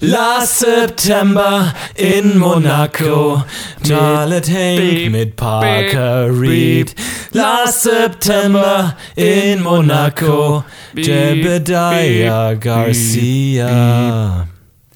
Last September in Monaco. Charlotte Hank mit Parker Reed. Last September in Monaco. Jebediah Garcia.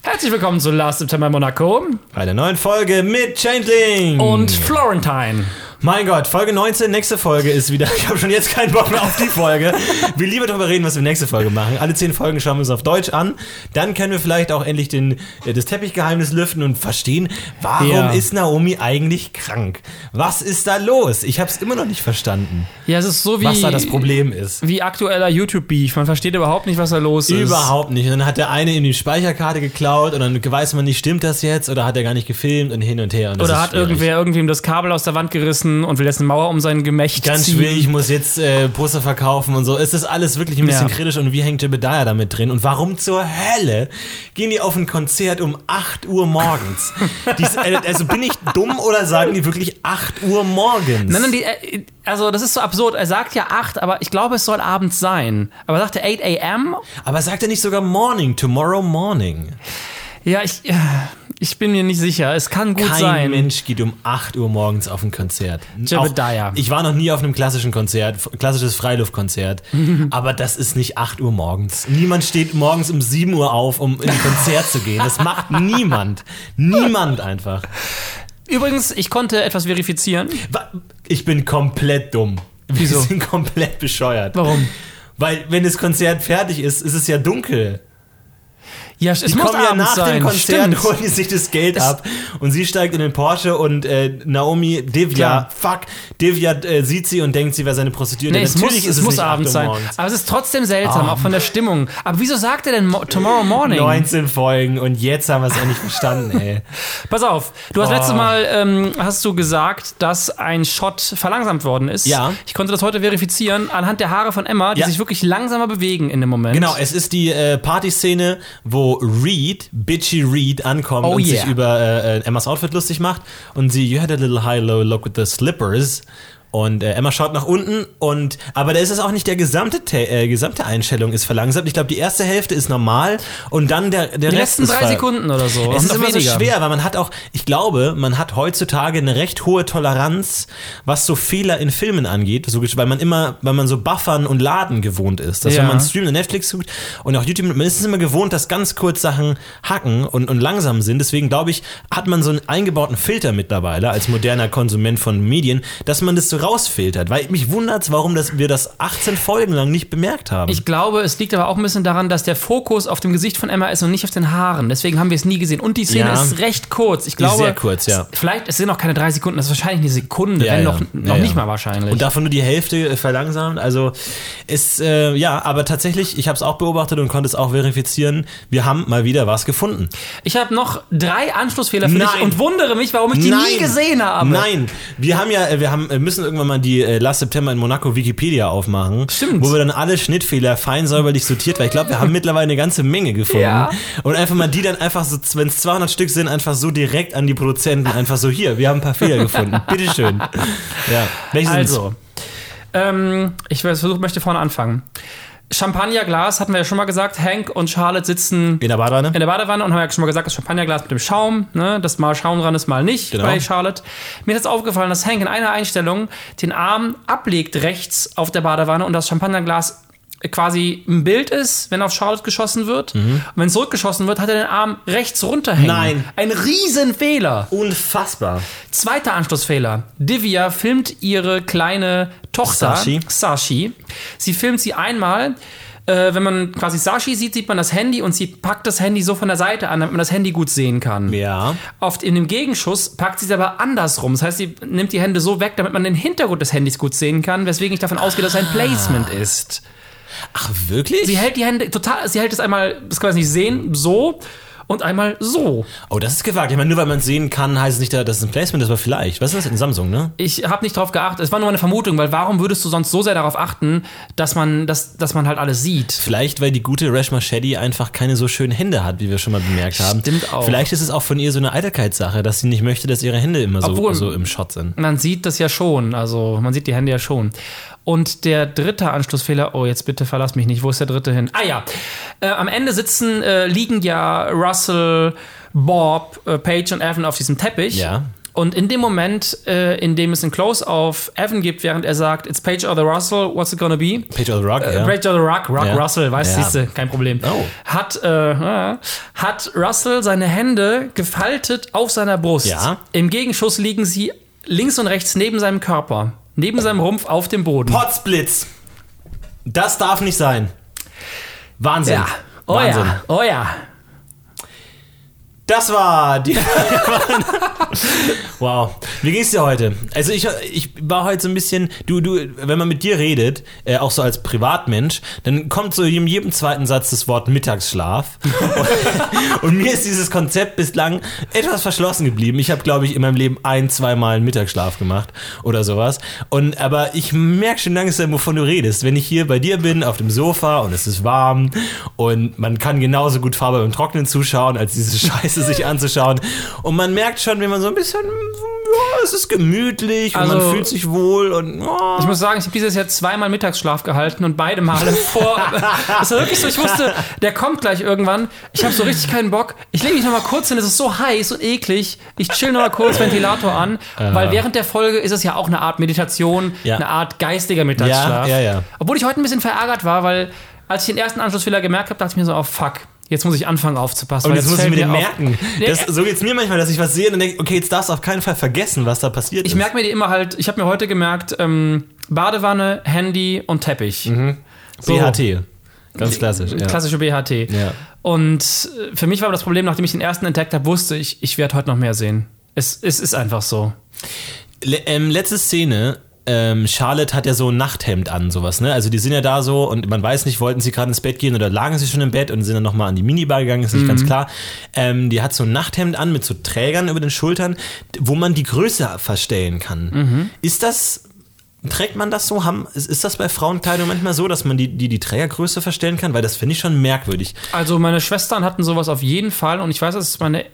Herzlich willkommen zu Last September Monaco Bei der neuen Folge mit Changeling. und Florentine. Mein Gott, Folge 19, nächste Folge ist wieder. Ich habe schon jetzt keinen Bock mehr auf die Folge. Wir lieber darüber reden, was wir nächste Folge machen. Alle zehn Folgen schauen wir uns auf Deutsch an. Dann können wir vielleicht auch endlich den, äh, das Teppichgeheimnis lüften und verstehen, warum Ja. ist Naomi eigentlich krank? Was ist da los? Ich habe es immer noch nicht verstanden, Ja, es ist so wie, was da das Problem ist. wie aktueller YouTube-Beef. Man versteht überhaupt nicht, was da los ist. Überhaupt nicht. Und dann hat der eine ihm die Speicherkarte geklaut und dann weiß man nicht, stimmt das jetzt oder hat er gar nicht gefilmt und hin und her. Und Oder hat irgendwer irgendwem das Kabel aus der Wand gerissen und will jetzt eine Mauer um sein Gemächt Ganz ziehen. schwierig, ich muss jetzt äh, Poster verkaufen und so. Es ist alles wirklich ein bisschen Ja. kritisch und wie hängt Jebediah damit drin? Und warum zur Hölle gehen die auf ein Konzert um 8 Uhr morgens? Dies, äh, also bin ich dumm oder sagen die wirklich 8 Uhr morgens? Nein, nein, die, äh, also das ist so absurd. Er sagt ja 8, aber ich glaube, es soll abends sein. Aber er sagte 8 a.m.? Aber sagt er nicht sogar morning, tomorrow morning? Ja, ich, äh, ich bin mir nicht sicher. Es kann gut Kein sein. Mensch geht um 8 Uhr morgens auf ein Konzert. Jebediah. Auch, ich war noch nie auf einem klassischen Konzert, klassisches Freiluftkonzert, aber das ist nicht 8 Uhr morgens. Niemand steht morgens um 7 Uhr auf, um in ein Konzert zu gehen. Das macht niemand. Niemand einfach. Übrigens, ich konnte etwas verifizieren. Ich bin komplett dumm. Wieso? Wir sind komplett bescheuert. Warum? Weil, wenn das Konzert fertig ist, ist es ja dunkel. Ja, es Die muss kommen ja nach sein. dem Konzert, Stimmt. holen die sich das Geld Es- ab und sie steigt in den Porsche und äh, Naomi, Divya, Klar. fuck, Divya äh, sieht sie und denkt, sie wäre seine Prostituierte. Nee, es muss, Natürlich ist es muss nicht 8 abends sein. morgens. Aber es ist trotzdem seltsam, Oh. auch von der Stimmung. Aber wieso sagt er denn mo Tomorrow Morning? 19 Folgen und jetzt haben wir es endlich verstanden, ey. Pass auf, du hast Oh. letztes Mal ähm, hast du gesagt, dass ein Shot verlangsamt worden ist. Ja. Ich konnte das heute verifizieren anhand der Haare von Emma, die Ja. sich wirklich langsamer bewegen in dem Moment. Genau, es ist die äh, Partyszene, wo Reed, Bitchy Reed, ankommt Oh und yeah. sich über äh, äh, Emmas Outfit lustig macht. Und sie, you had a little high-low look with the slippers. Und äh, Emma schaut nach unten und aber da ist es auch nicht der gesamte äh, gesamte Einstellung ist verlangsamt. Ich glaube, die erste Hälfte ist normal und dann der der Die Rest letzten ist drei Sekunden oder so. Es ist immer so schwer, weil man hat auch, ich glaube, man hat heutzutage eine recht hohe Toleranz, was so Fehler in Filmen angeht, so, weil man immer, weil man so buffern und laden gewohnt ist. Dass Ja. wenn man streamt und Netflix guckt und auch YouTube, man ist es immer gewohnt, dass ganz kurz Sachen hacken und, und langsam sind. Deswegen glaube ich, hat man so einen eingebauten Filter mittlerweile als moderner Konsument von Medien, dass man das so rausfiltert. Weil mich wundert warum das, wir das 18 Folgen lang nicht bemerkt haben. Ich glaube, es liegt aber auch ein bisschen daran, dass der Fokus auf dem Gesicht von Emma ist und nicht auf den Haaren. Deswegen haben wir es nie gesehen. Und die Szene Ja. ist recht kurz. Ich glaube, sehr kurz, ja. es- Vielleicht, es sind noch keine drei Sekunden, das ist wahrscheinlich eine Sekunde, Ja, wenn ja. noch, noch nicht mal wahrscheinlich. Und davon nur die Hälfte äh, verlangsamt. Also ist, äh, ja, aber tatsächlich, ich habe es auch beobachtet und konnte es auch verifizieren. Wir haben mal wieder was gefunden. ich habe noch drei Anschlussfehler für dich Nein. und wundere mich, warum ich die nie gesehen habe. Nein, wir haben ja, äh, wir haben, äh, müssen irgendwann mal die äh, Last September in Monaco Wikipedia aufmachen. Stimmt. Wo wir dann alle Schnittfehler fein säuberlich sortiert, weil ich glaube, wir haben mittlerweile eine ganze Menge gefunden. Ja. Und einfach mal die dann einfach so, wenn es 200 Stück sind, einfach so direkt an die Produzenten, einfach so hier, wir haben ein paar Fehler gefunden. Bitteschön. Ja. Welche? Also, ähm, ich versuche, möchte vorne anfangen. Champagnerglas hatten wir ja schon mal gesagt. Hank und Charlotte sitzen In der Badewanne? in der Badewanne und haben ja schon mal gesagt, das Champagnerglas mit dem Schaum, ne, das mal Schaum dran ist, mal nicht Genau. bei Charlotte. Mir ist jetzt aufgefallen, dass Hank in einer Einstellung den Arm ablegt rechts auf der Badewanne und das Champagnerglas quasi ein Bild ist, wenn auf Charlotte geschossen wird. Und wenn zurückgeschossen wird, hat er den Arm rechts runterhängen. Mhm. Nein. Ein Riesenfehler. Unfassbar. Zweiter Anschlussfehler. Divya filmt ihre kleine Tochter, Sashi. Sashi. Sie filmt sie einmal. Äh, wenn man quasi Sashi sieht, sieht man das Handy und sie packt das Handy so von der Seite an, damit man das Handy gut sehen kann. Ja. Oft in dem Gegenschuss packt sie es aber andersrum. Das heißt, sie nimmt die Hände so weg, damit man den Hintergrund des Handys gut sehen kann, weswegen ich davon ausgehe, dass es ein Placement ist. Ach, wirklich? Sie hält die Hände total, sie hält es einmal, das kann man nicht sehen, so und einmal so. Oh, das ist gewagt. Ich meine, nur weil man es sehen kann, heißt es nicht, dass es ein Placement ist, aber vielleicht. Was ist das in Samsung, ne? Ich habe nicht drauf geachtet. Es war nur eine Vermutung, weil warum würdest du sonst so sehr darauf achten, dass man, dass, dass man halt alles sieht? Vielleicht, weil die gute Reshma Shetty einfach keine so schönen Hände hat, wie wir schon mal bemerkt haben. Stimmt auch. Vielleicht ist es auch von ihr so eine Eitelkeitssache, dass sie nicht möchte, dass ihre Hände immer so, Obwohl- so im Shot sind. Man sieht das ja schon, also man sieht die Hände ja schon. Und der dritte Anschlussfehler, oh, jetzt bitte verlass mich nicht, wo ist der dritte hin? Ah ja, äh, am Ende sitzen, äh, liegen ja Russell, Bob, äh, Paige und Evan auf diesem Teppich. Ja. Und in dem Moment, äh, in dem es einen Close auf Evan gibt, während er sagt, it's Paige or the Russell, what's it gonna be? Page of the Rock, Äh, ja. Paige or the Rock, Rock Ja. Russell, weißt du, Ja. siehste, kein Problem. Oh. Hat, äh, äh, hat Russell seine Hände gefaltet auf seiner Brust. Ja. Im Gegenschuss liegen sie links und rechts neben seinem Körper, neben seinem Rumpf auf dem Boden. Potzblitz. Das darf nicht sein. Wahnsinn. ja. Oh Wahnsinn. ja, oh ja. Das war die. wow. Wie ging's dir heute? Also ich, ich war heute so ein bisschen, du, du, wenn man mit dir redet, äh, auch so als Privatmensch, dann kommt so in jedem zweiten Satz das Wort Mittagsschlaf. und, und mir ist dieses Konzept bislang etwas verschlossen geblieben. Ich habe, glaube ich, in meinem Leben ein, zweimal einen Mittagsschlaf gemacht oder sowas. Und aber ich merke schon langsam, wovon du redest. Wenn ich hier bei dir bin, auf dem Sofa und es ist warm und man kann genauso gut Farbe beim Trocknen zuschauen, als diese Scheiße sich anzuschauen. Und man merkt schon, wenn man so ein bisschen, ja, es ist gemütlich und Also- man fühlt sich wohl und oh, Ich muss sagen, ich habe dieses Jahr zweimal Mittagsschlaf gehalten und beide Male vor. Es war wirklich so, ich wusste, der kommt gleich irgendwann. Ich habe so richtig keinen Bock. Ich lege mich noch mal kurz hin, es ist so heiß und eklig. Ich chill noch mal kurz Ventilator an, weil während der Folge ist es ja auch eine Art Meditation, Ja. eine Art geistiger Mittagsschlaf. Ja, ja, ja. Obwohl ich heute ein bisschen verärgert war, weil als ich den ersten Anschlussfehler gemerkt habe, dachte ich mir so, oh fuck, jetzt muss ich anfangen aufzupassen. Und jetzt muss ich mir den merken. Das, so geht's mir manchmal, dass ich was sehe und denke, okay, jetzt darfst du auf keinen Fall vergessen, was da passiert Ich ist. merke mir die immer halt, ich habe mir heute gemerkt, ähm, Badewanne, Handy und Teppich. So. BHT. Ganz klassisch. Ja. Klassische BHT. Ja. Und äh, für mich war das Problem, nachdem ich den ersten entdeckt habe, wusste ich, ich werde heute noch mehr sehen. Es, es ist einfach so. Le ähm, letzte Szene. Ähm, Charlotte hat ja so ein Nachthemd an, sowas, ne? Also die sind ja da so und man weiß nicht, wollten sie gerade ins Bett gehen oder lagen sie schon im Bett und sind dann nochmal an die Minibar gegangen, ist nicht ganz klar. Ähm, die hat so ein Nachthemd an mit so Trägern über den Schultern, wo man die Größe verstellen kann. Ist das, trägt man das so? Haben, ist, ist das bei Frauenkleidung manchmal so, dass man die, die, die Trägergröße verstellen kann? Weil das finde ich schon merkwürdig. Also meine Schwestern hatten sowas auf jeden Fall und ich weiß, dass meine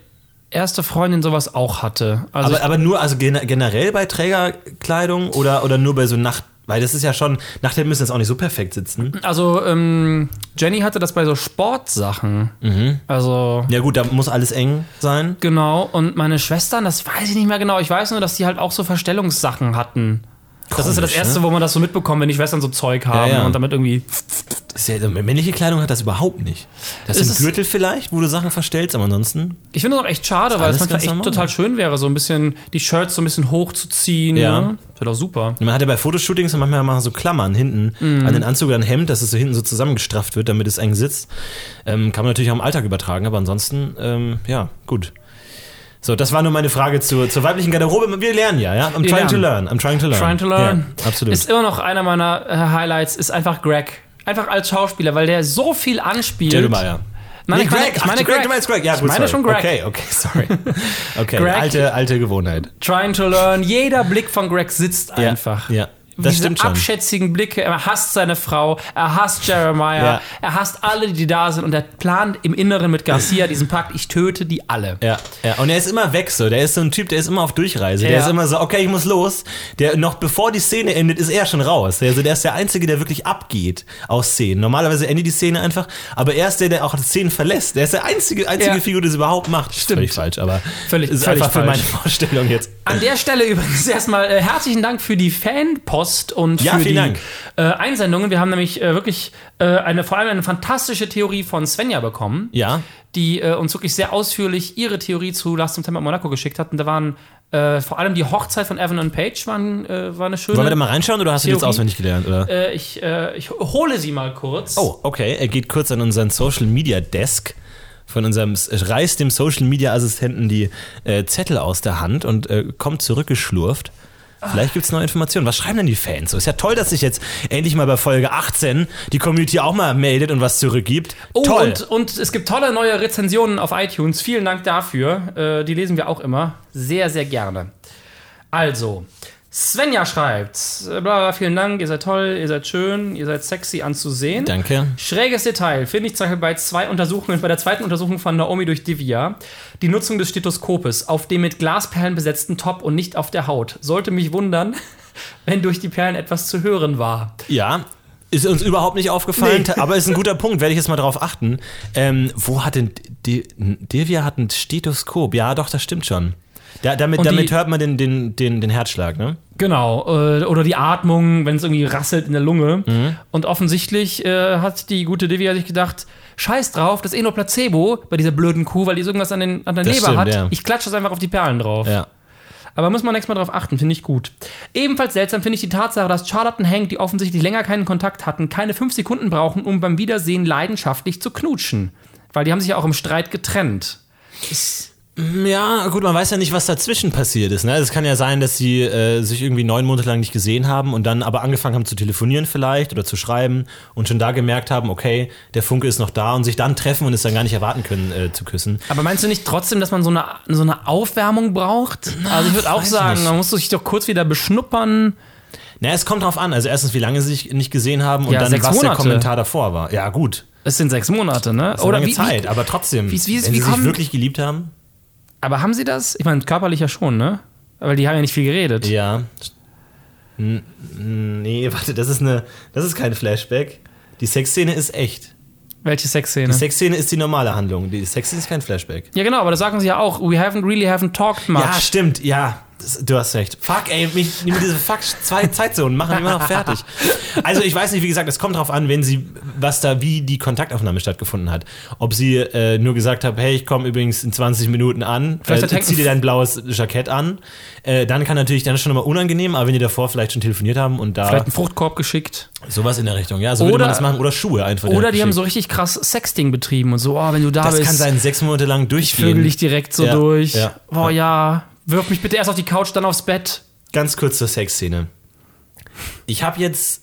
erste Freundin sowas auch hatte. Also Aber, aber nur, also gen generell bei Trägerkleidung oder, oder nur bei so Nacht, weil das ist ja schon, Nachthemden müssen jetzt auch nicht so perfekt sitzen. Also, ähm, Jenny hatte das bei so Sportsachen. Mhm. Also, Ja gut, da muss alles eng sein. genau. Und meine Schwestern, das weiß ich nicht mehr genau. Ich weiß nur, dass die halt auch so Verstellungssachen hatten. Das ist ja das Komisch, Erste, ne? wo man das so mitbekommt, wenn die Schwestern so Zeug haben Ja, ja. und damit irgendwie. Ja, männliche Kleidung hat das überhaupt nicht. Das ist ein Gürtel vielleicht, wo du Sachen verstellst, aber ansonsten. Ich finde das auch echt schade, weil es manchmal echt normal. total schön wäre, so ein bisschen die Shirts so ein bisschen hochzuziehen. Ja. Ne? Das wäre doch super. Man hat ja bei Fotoshootings manchmal mal so Klammern hinten Mhm. an den Anzug oder ein Hemd, dass es so hinten so zusammengestrafft wird, damit es eng sitzt. Ähm, kann man natürlich auch im Alltag übertragen, aber ansonsten, ähm, ja, gut. So, das war nur meine Frage zur, zur weiblichen Garderobe. Wir lernen ja, ja? I'm trying to learn. I'm trying to learn. Trying to learn. Ja, absolut. Ist immer noch einer meiner äh, Highlights, ist einfach Greg. Einfach als Schauspieler, weil der so viel anspielt. Jeremiah. Nein, Nee, ich meine, Greg. ich Ach, meine Greg. Greg. Du meinst Greg. Ja, ich gut, meine sorry. schon Greg. Okay, okay, sorry. Okay, Greg. alte, alte Gewohnheit. Trying to learn. Jeder Blick von Greg sitzt Ja, einfach. ja. Das Diese abschätzigen Blicke. Er hasst seine Frau, er hasst Jeremiah, Ja. er hasst alle, die da sind und er plant im Inneren mit Garcia diesen Pakt, ich töte die alle. Ja, ja, und er ist immer weg so. Der ist so ein Typ, der ist immer auf Durchreise. Der Ja. ist immer so, okay, ich muss los. Der noch bevor die Szene endet, ist er schon raus. Also der ist der Einzige, der wirklich abgeht aus Szenen. Normalerweise endet die Szene einfach, aber er ist der, der auch die Szenen verlässt. Der ist der einzige, einzige Ja. Figur, die es überhaupt macht. Stimmt. Völlig falsch, aber Völlig- ist völlig einfach für falsch. meine Vorstellung jetzt. An der Stelle übrigens erstmal äh, herzlichen Dank für die Fanpost und Ja, für die. Äh, Einsendungen. Wir haben nämlich äh, wirklich äh, eine, vor allem eine fantastische Theorie von Svenja bekommen, Ja. die äh, uns wirklich sehr ausführlich ihre Theorie zu Last September Monaco geschickt hat. Und da waren äh, vor allem die Hochzeit von Evan und Paige waren, war eine schöne. Wollen wir da mal reinschauen oder hast du die jetzt Theorie. auswendig gelernt? Oder? ich, ich hole sie mal kurz. Oh, okay. Er geht kurz an unseren Social Media Desk von unserem, reißt dem Social Media Assistenten die äh, Zettel aus der Hand und äh, kommt zurückgeschlurft. Vielleicht gibt es neue Informationen. Was schreiben denn die Fans? So ist ja toll, dass sich jetzt endlich mal bei Folge 18 die Community auch mal meldet und was zurückgibt. Oh, toll. Und, und es gibt tolle neue Rezensionen auf iTunes. Vielen Dank dafür. Äh, die lesen wir auch immer. Sehr, sehr gerne. Also, Svenja schreibt: äh, bla, bla, Vielen Dank, ihr seid toll, ihr seid schön, ihr seid sexy anzusehen. Danke. Schräges Detail finde ich zum Beispiel bei zwei Untersuchungen, bei der zweiten Untersuchung von Naomi durch Divya, die Nutzung des Stethoskopes auf dem mit Glasperlen besetzten Top und nicht auf der Haut. Sollte mich wundern, wenn durch die Perlen etwas zu hören war. Ja, Ist uns überhaupt nicht aufgefallen, aber ist ein guter Punkt, werde ich jetzt mal drauf achten. Ähm, wo hat denn De Devia hat ein Stethoskop? Ja, doch, das stimmt schon. Da, damit, die- damit hört man den, den, den, den Herzschlag, ne? Genau, äh, oder die Atmung, wenn es irgendwie rasselt in der Lunge. Mhm. Und offensichtlich äh, hat die gute Divya sich gedacht, scheiß drauf, das ist eh nur Placebo bei dieser blöden Kuh, weil die irgendwas an, den, an der Das Leber stimmt, hat. ja. Ich klatsche das einfach auf die Perlen drauf. Ja. Aber muss man nächstes Mal drauf achten, finde ich gut. Ebenfalls seltsam finde ich die Tatsache, dass Charlotte und Hank, die offensichtlich länger keinen Kontakt hatten, keine fünf Sekunden brauchen, um beim Wiedersehen leidenschaftlich zu knutschen. Weil die haben sich ja auch im Streit getrennt. Ja, gut, man weiß ja nicht, was dazwischen passiert ist. Ne? Es kann ja sein, dass sie äh, sich irgendwie neun Monate lang nicht gesehen haben und dann aber angefangen haben zu telefonieren vielleicht oder zu schreiben und schon da gemerkt haben, okay, der Funke ist noch da und sich dann treffen und es dann gar nicht erwarten können äh, zu küssen. Aber meinst du nicht trotzdem, dass man so eine, so eine Aufwärmung braucht? also ich würde auch sagen, nicht. man muss sich doch kurz wieder beschnuppern. Na, es kommt drauf an. Also erstens, wie lange sie sich nicht gesehen haben und Ja, dann, was der Monate. Kommentar davor war. Ja, gut. Es sind sechs Monate, ne? Das ist eine lange Zeit, aber trotzdem, wie- wie- wenn wie sie sich wirklich geliebt haben. Aber haben sie das? Ich meine, körperlich ja schon, ne? Weil die haben ja nicht viel geredet. Ja. N- Nee, warte, das ist eine, das ist kein Flashback. Die Sexszene ist echt. Welche Sexszene? Die Sexszene ist die normale Handlung. Die Sexszene ist kein Flashback. ja, genau, aber das sagen sie ja auch. We haven't really haven't talked much. Ja, stimmt, ja. Das, du hast recht. Fuck, ey, mich, mit diese Fuck zwei Zeitzonen machen immer noch fertig. Also ich weiß nicht, wie gesagt, es kommt drauf an, wenn sie, was da, wie die Kontaktaufnahme stattgefunden hat. Ob sie äh, nur gesagt hat, hey, ich komme übrigens in 20 Minuten an, Vielleicht äh, zieh dir dein blaues Jackett an. Äh, dann kann natürlich, dann ist schon immer unangenehm, aber wenn die davor vielleicht schon telefoniert haben und da Vielleicht einen Fruchtkorb geschickt. sowas in der Richtung, ja, so würde Oder- man das machen. Oder Schuhe einfach. Oder die haben so richtig krass Sexting betrieben und so, oh, wenn du da Das bist, kann sein, sechs Monate lang durchgehen. vögel dich direkt so Ja, durch. ja, oh ja, wirf mich bitte erst auf die Couch, dann aufs Bett. Ganz kurz zur Sexszene. Ich habe jetzt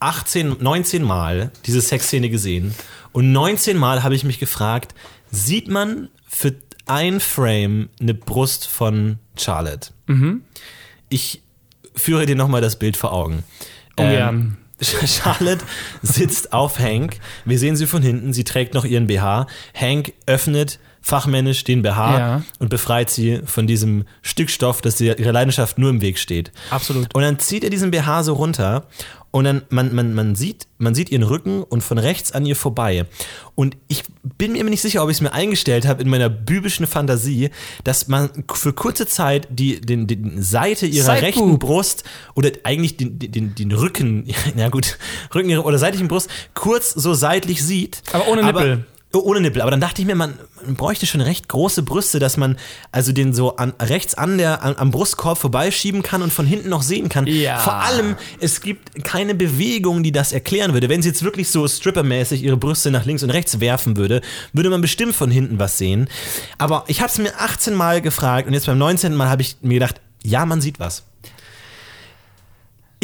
18, 19 Mal diese Sexszene gesehen und 19 Mal habe ich mich gefragt, sieht man für ein Frame eine Brust von Charlotte? Ich führe dir nochmal das Bild vor Augen. Ungern. Ähm, Charlotte sitzt auf Hank. Wir sehen sie von hinten. Sie trägt noch ihren BH. Hank öffnet fachmännisch den BH Ja. und befreit sie von diesem Stück Stoff, das ihr- ihrer Leidenschaft nur im Weg steht. Absolut. Und dann zieht er diesen BH so runter und dann man, man, man, sieht, man sieht ihren Rücken und von rechts an ihr vorbei. Und ich bin mir immer nicht sicher, ob ich es mir eingestellt habe in meiner bübischen Fantasie, dass man für kurze Zeit die den, den Seite ihrer Side rechten boob. Brust oder eigentlich den, den, den Rücken, ja gut, Rücken ihrer- oder seitlichen Brust kurz so seitlich sieht. Aber ohne Nippel. Oh, Ohne Nippel, aber dann dachte ich mir, man, man bräuchte schon recht große Brüste, dass man also den so an, rechts an der, an, am Brustkorb vorbeischieben kann und von hinten noch sehen kann. Ja. Vor allem, es gibt keine Bewegung, die das erklären würde. Wenn sie jetzt wirklich so strippermäßig ihre Brüste nach links und rechts werfen würde, würde man bestimmt von hinten was sehen. Aber ich habe es mir 18 Mal gefragt und jetzt beim 19. Mal habe ich mir gedacht, ja, man sieht was.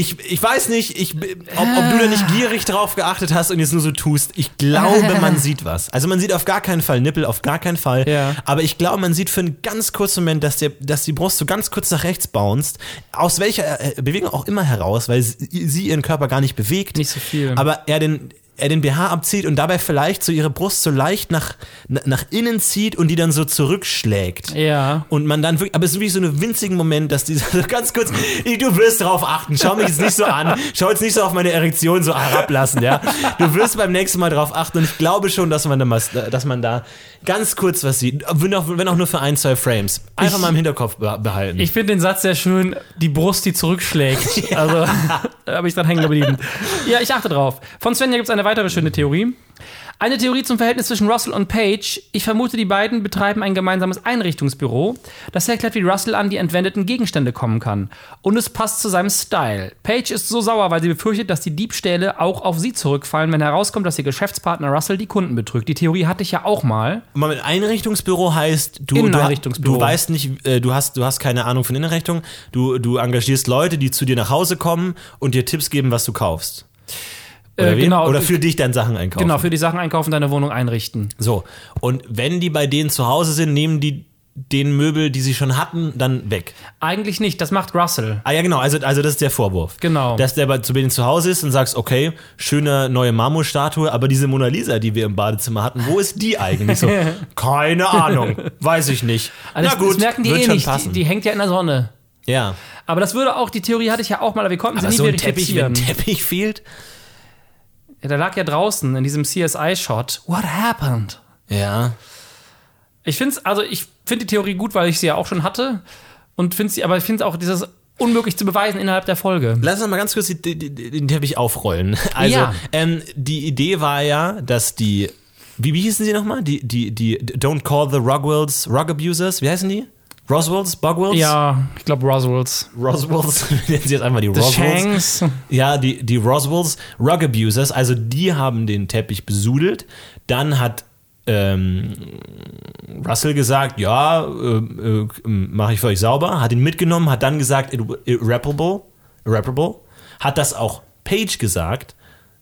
Ich, ich weiß nicht, ich, ob, ob du da nicht gierig drauf geachtet hast und jetzt nur so tust. Ich glaube, man sieht was. Also man sieht auf gar keinen Fall Nippel, auf gar keinen Fall. Ja. Aber ich glaube, man sieht für einen ganz kurzen Moment, dass, der, dass die Brust so ganz kurz nach rechts bounced. Aus welcher äh, Bewegung auch immer heraus, weil sie, sie ihren Körper gar nicht bewegt. Nicht so viel. Aber er den, er den BH abzieht und dabei vielleicht so ihre Brust so leicht nach, na- nach innen zieht und die dann so zurückschlägt. Ja. Und man dann wirklich, aber es ist wirklich so ein winzigen Moment, dass dieser so ganz kurz, du wirst drauf achten, schau mich jetzt nicht so an, schau jetzt nicht so auf meine Erektion so herablassen, ja. Du wirst beim nächsten Mal drauf achten und ich glaube schon, dass man da, dass man da ganz kurz was sieht, wenn auch, wenn auch nur für ein, zwei Frames. Einfach Ich- mal im Hinterkopf be- behalten. Ich finde den Satz sehr schön, die Brust, die zurückschlägt. Also, da habe ich dann hängen geblieben. Ja, ich achte drauf. Von Svenja gibt es eine weitere schöne Theorie. Eine Theorie zum Verhältnis zwischen Russell und Page. Ich vermute, die beiden betreiben ein gemeinsames Einrichtungsbüro. Das erklärt, wie Russell an die entwendeten Gegenstände kommen kann. Und es passt zu seinem Style. Page ist so sauer, weil sie befürchtet, dass die Diebstähle auch auf sie zurückfallen, wenn herauskommt, dass ihr Geschäftspartner Russell die Kunden betrügt. Die Theorie hatte ich ja auch mal. Mal mit Einrichtungsbüro heißt, du, du, Inneneinrichtungsbüro. du weißt nicht, äh, du hast, du hast keine Ahnung von Innenrichtung, du, du engagierst Leute, die zu dir nach Hause kommen und dir Tipps geben, was du kaufst. Oder, Äh, genau. Oder für dich dann Sachen einkaufen. Genau, für die Sachen einkaufen, deine Wohnung einrichten. So, und wenn die bei denen zu Hause sind, nehmen die den Möbel, die sie schon hatten, dann weg. Eigentlich nicht, das macht Russell. Ah ja, genau, also, also das ist der Vorwurf. Genau. Dass der bei, zu denen zu Hause ist und sagst, okay, schöne neue Marmorstatue, aber diese Mona Lisa, die wir im Badezimmer hatten, wo ist die eigentlich? So, keine Ahnung, weiß ich nicht. Also das, das merken die eh nicht. Die, passen. die hängt ja in der Sonne. ja. Aber das würde auch, die Theorie hatte ich ja auch mal, aber wir konnten Aber sie so nie ein Teppich, wenn verifizieren. Teppich fehlt, Ja, der lag ja draußen in diesem CSI-Shot. What happened? Ja. Ich finde also ich finde die Theorie gut, weil ich sie ja auch schon hatte. Und finde sie, aber ich finde auch dieses unmöglich zu beweisen innerhalb der Folge. Lass uns mal ganz kurz die- die- die- den Teppich aufrollen. Also, Ja. ähm, die Idee war ja, dass die, wie, wie hießen sie nochmal? Die, die, die, Don't Call the Rogwells Rug Abusers, wie heißen die? Roswells? Bogwells? Ja, ich glaube Roswells. Roswells, nennen sie jetzt einfach die The Roswells. Shanks. Ja, die, die Roswells Rug Abusers, also die haben den Teppich besudelt. Dann hat ähm, Russell gesagt, ja, äh, äh, mache ich für euch sauber, hat ihn mitgenommen, hat dann gesagt, "Ir- irreparable, irreparable, hat das auch Page gesagt,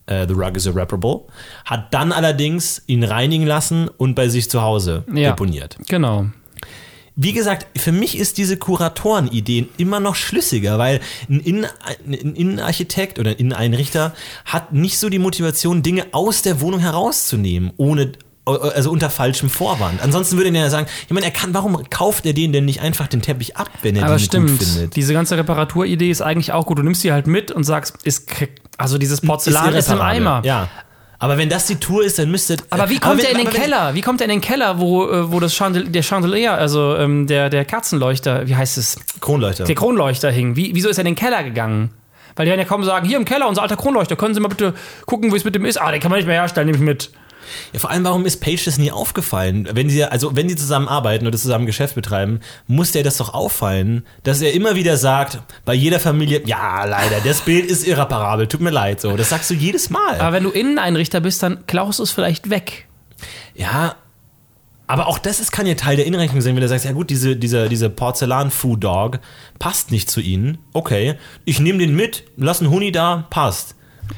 äh, the rug is irreparable, hat dann allerdings ihn reinigen lassen und bei sich zu Hause Ja. deponiert. Genau. Wie gesagt, für mich ist diese Kuratorenideen immer noch schlüssiger, weil ein, Innen, ein Innenarchitekt oder ein Inneneinrichter hat nicht so die Motivation, Dinge aus der Wohnung herauszunehmen, ohne also unter falschem Vorwand. Ansonsten würde er ja sagen, ich meine, er kann, warum kauft er den denn nicht einfach den Teppich ab, wenn er Aber den stimmt, gut findet? diese ganze Reparaturidee ist eigentlich auch gut. Du nimmst die halt mit und sagst, ist, also dieses Porzellan ist, im irreparabel. Eimer. Ja. Aber wenn das die Tour ist, dann müsste. Aber wie kommt wenn- er in den aber Keller? Wie kommt er in den Keller, wo, äh, wo das Chandel der Chandelier, also ähm, der, der Kerzenleuchter, wie heißt es? Kronleuchter. Der Kronleuchter hing. Wie, wieso ist er in den Keller gegangen? Weil die werden ja kaum sagen, hier im Keller, unser alter Kronleuchter, können Sie mal bitte gucken, wie es mit dem ist? Ah, den kann man nicht mehr herstellen, nehme ich mit. Ja, vor allem, warum ist Page das nie aufgefallen? Wenn sie, also wenn die zusammen arbeiten oder zusammen Geschäft betreiben, muss der das doch auffallen, dass er immer wieder sagt, bei jeder Familie, ja, leider, das Bild ist irreparabel, tut mir leid, so. Das sagst du jedes Mal. Aber wenn du Inneneinrichter bist, dann klaust du es vielleicht weg. ja. Aber auch das ist, kann ja Teil der Innenrechnung sein, wenn du sagst, ja gut, diese, dieser, dieser Porzellan-Food-Dog passt nicht zu ihnen. Okay, ich nehme den mit, lass einen Huni da, passt.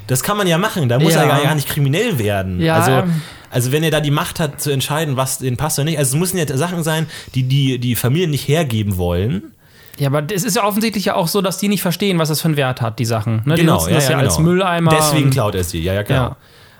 Das kann man ja machen, da muss Ja. er gar- gar nicht kriminell werden. Ja, also, ähm. also wenn er da die Macht hat zu entscheiden, was denen passt oder nicht. Also es müssen ja Sachen sein, die die, die Familien nicht hergeben wollen. Ja, aber es ist ja offensichtlich ja auch so, dass die nicht verstehen, was das für einen Wert hat, die Sachen. Ne? Die Genau, nutzen ja, das ja, ja, als genau. Mülleimer. Deswegen klaut er sie, ja, ja, klar. Ja.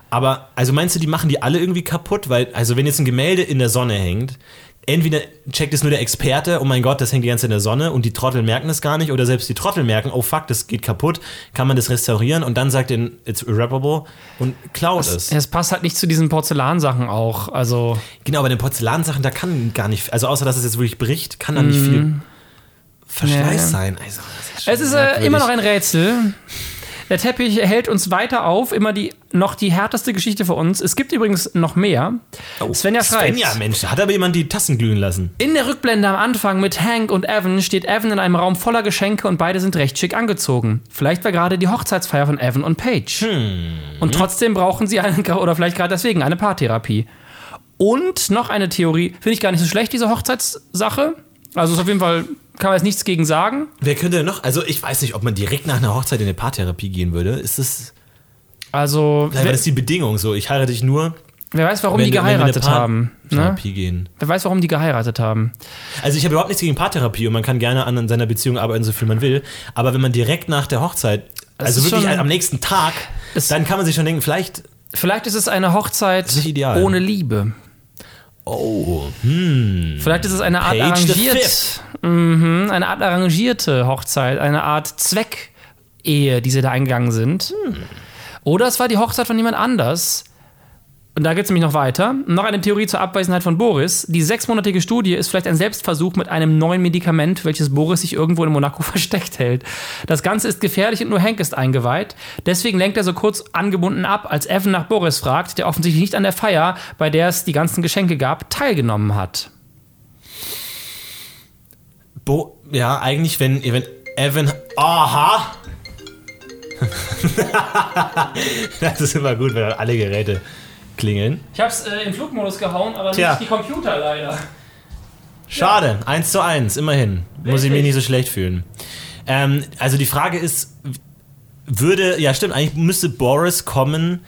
Aber, also meinst du, die machen die alle irgendwie kaputt? Weil, also wenn jetzt ein Gemälde in der Sonne hängt, entweder checkt es nur der Experte, oh mein Gott, das hängt die ganze Zeit in der Sonne und die Trottel merken es gar nicht, oder selbst die Trottel merken, oh fuck, das geht kaputt, kann man das restaurieren und dann sagt er, it's irreparable und klaut es. Es passt halt nicht zu diesen Porzellansachen auch. Also, Genau, bei den Porzellansachen, da kann gar nicht, also außer dass es jetzt wirklich bricht, kann da nicht viel Verschleiß Mhm. Ja. sein. Also, schon es ist äh, immer noch ein Rätsel. Der Teppich hält uns weiter auf, immer die noch die härteste Geschichte für uns. Es gibt übrigens noch mehr. Oh, Svenja schreibt. Svenja, Mensch, hat aber jemand die Tassen glühen lassen. In der Rückblende am Anfang mit Hank und Evan steht Evan in einem Raum voller Geschenke und beide sind recht schick angezogen. Vielleicht war gerade die Hochzeitsfeier von Evan und Paige. Und trotzdem brauchen sie eine, oder vielleicht gerade deswegen, eine Paartherapie. Und noch eine Theorie, finde ich gar nicht so schlecht, diese Hochzeitssache. Also ist auf jeden Fall, kann man jetzt nichts gegen sagen. Wer könnte denn noch? Also ich weiß nicht, ob man direkt nach einer Hochzeit in eine Paartherapie gehen würde. Ist das, Also, war wer, das die Bedingung so? Ich heirate dich nur, wer weiß, warum wenn, die geheiratet haben. Ne? Gehen. Wer weiß, warum die geheiratet haben. Also ich habe überhaupt nichts gegen Paartherapie und man kann gerne an seiner Beziehung arbeiten, so viel man will. Aber wenn man direkt nach der Hochzeit, also ist wirklich schon- am nächsten Tag, Das- dann kann man sich schon denken, vielleicht, Vielleicht ist es eine Hochzeit ohne Liebe. oh, hm. Vielleicht ist es eine Art Page arrangiert. Mhm, eine Art arrangierte Hochzeit, eine Art Zweckehe, die sie da eingegangen sind. Oder es war die Hochzeit von jemand anders. Und da geht es nämlich noch weiter. Noch eine Theorie zur Abwesenheit von Boris. Die sechsmonatige Studie ist vielleicht ein Selbstversuch mit einem neuen Medikament, welches Boris sich irgendwo in Monaco versteckt hält. Das Ganze ist gefährlich und nur Hank ist eingeweiht. Deswegen lenkt er so kurz angebunden ab, als Evan nach Boris fragt, der offensichtlich nicht an der Feier, bei der es die ganzen Geschenke gab, teilgenommen hat. Bo ja, eigentlich, wenn, wenn Evan. Aha! das ist immer gut, wenn dann alle Geräte klingeln. Ich hab's äh, in Flugmodus gehauen, aber Tja. nicht die Computer leider. Schade, eins zu eins, immerhin. Muss ich mich nicht so schlecht fühlen. Ähm, also die Frage ist, würde, ja stimmt, eigentlich müsste Boris kommen.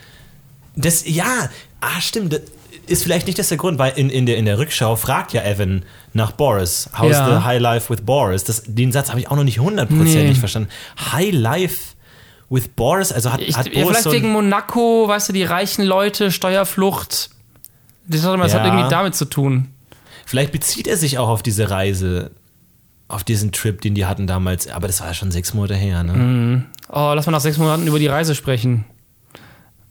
Das, ja, ah stimmt, das ist vielleicht nicht das der Grund, weil in, in, der, in der Rückschau fragt ja Evan nach Boris. How's Ja. the high life with Boris? Das, den Satz habe ich auch noch nicht hundertprozentig Nee. verstanden. High life with Boris? Also hat, Ich, hat ja, Boris vielleicht so wegen Monaco, weißt du, die reichen Leute, Steuerflucht. Das hat, das hat Ja. irgendwie damit zu tun. Vielleicht bezieht er sich auch auf diese Reise, auf diesen Trip, den die hatten damals. Aber das war ja schon sechs Monate her, ne? Oh, lass mal nach sechs Monaten über die Reise sprechen.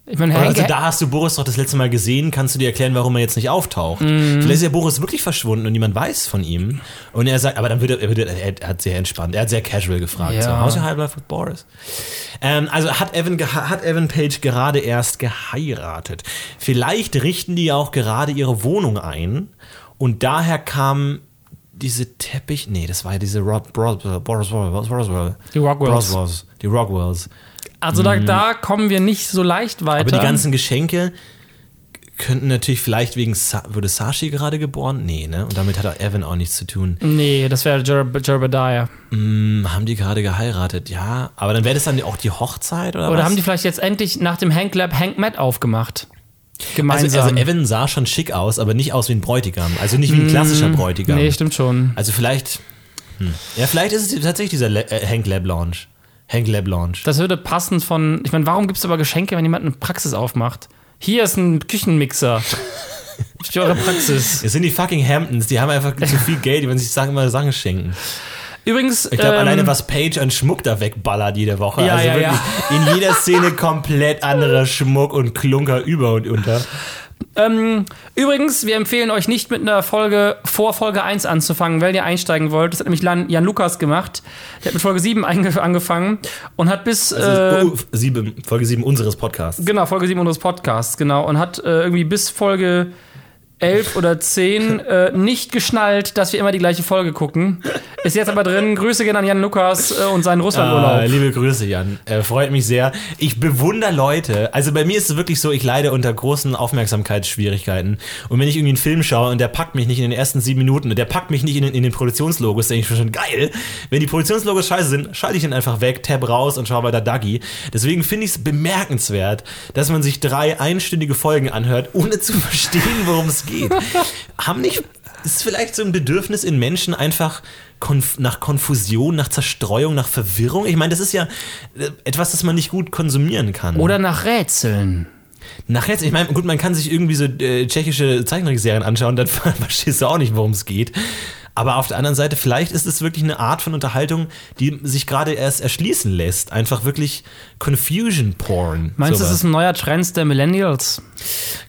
Ich meine, also da hast du Boris doch das letzte Mal gesehen, kannst du dir erklären, warum er jetzt nicht auftaucht. Vielleicht ist ja Boris wirklich verschwunden und niemand weiß von ihm. Und er sagt, aber dann wird er, er, wird, er hat sehr entspannt, er hat sehr casual gefragt. Ja. So, how's your high life with Boris? Ähm, also hat Evan, hat Evan Page gerade erst geheiratet. Vielleicht richten die ja auch gerade ihre Wohnung ein und daher kam diese Teppich, nee, das war ja diese Rob, Bros, Boris, Boris, Roswell. Die Rockwells. Roswells, die Rockwells. Also da, da kommen wir nicht so leicht weiter. Aber die ganzen Geschenke könnten natürlich vielleicht wegen, Sa wurde Sashi gerade geboren? Nee, ne? Und damit hat auch Evan auch nichts zu tun. Nee, das wäre Jer Jerbediah. Hm, haben die gerade geheiratet? Ja, aber dann wäre das dann auch die Hochzeit oder, Oder was? haben die vielleicht jetzt endlich nach dem Hank Lab Hank Matt aufgemacht? Gemeinsam. also, also Evan sah schon schick aus, aber nicht aus wie ein Bräutigam. Also nicht wie ein klassischer Bräutigam. nee, stimmt schon. Also vielleicht, hm. ja, vielleicht ist es tatsächlich dieser Le äh, Hank Lab Lounge. Hank Lab Lounge. Das würde passen von. Ich meine, warum gibt es aber Geschenke, wenn jemand eine Praxis aufmacht? Hier ist ein Küchenmixer. Für eure Praxis. Es sind die fucking Hamptons, die haben einfach zu viel Geld, die wollen sich Sachen, immer Sachen schenken. Übrigens. Ich glaube, ähm, alleine was Page an Schmuck da wegballert jede Woche. Ja, also ja, wirklich in jeder Szene komplett anderer Schmuck und Klunker über und unter. Ähm, übrigens, wir empfehlen euch nicht mit einer Folge vor Folge 1 anzufangen, weil ihr einsteigen wollt. Das hat nämlich Jan Lukas gemacht. Der hat mit Folge 7 einge- angefangen und hat bis. Also, äh, sieben, Folge 7 unseres Podcasts. Genau, Folge 7 unseres Podcasts, genau. Und hat äh, irgendwie bis Folge 11 oder 10 äh, nicht geschnallt, dass wir immer die gleiche Folge gucken. Ist jetzt aber drin. Grüße gehen an Jan Lukas äh, und seinen Ah, Russlandurlaub. liebe Grüße, Jan. Äh, freut mich sehr. Ich bewundere Leute. Also bei mir ist es wirklich so, ich leide unter großen Aufmerksamkeitsschwierigkeiten. Und wenn ich irgendwie einen Film schaue und der packt mich nicht in den ersten sieben Minuten und der packt mich nicht in den, in den Produktionslogos, denke ich schon geil. Wenn die Produktionslogos scheiße sind, schalte ich ihn einfach weg, tab raus und schaue bei der Dagi. Deswegen finde ich es bemerkenswert, dass man sich drei einstündige Folgen anhört, ohne zu verstehen, worum es geht. Haben nicht, ist vielleicht so ein Bedürfnis in Menschen einfach konf nach Konfusion, nach Zerstreuung, nach Verwirrung? Ich meine, das ist ja äh, etwas, das man nicht gut konsumieren kann. Oder nach Rätseln. Nach jetzt, ich meine, gut, man kann sich irgendwie so äh, tschechische Zeichentrickserien anschauen, dann verstehst du auch nicht, worum es geht. Aber auf der anderen Seite, vielleicht ist es wirklich eine Art von Unterhaltung, die sich gerade erst erschließen lässt. Einfach wirklich Confusion Porn. Meinst du, das ist ein neuer Trend der Millennials?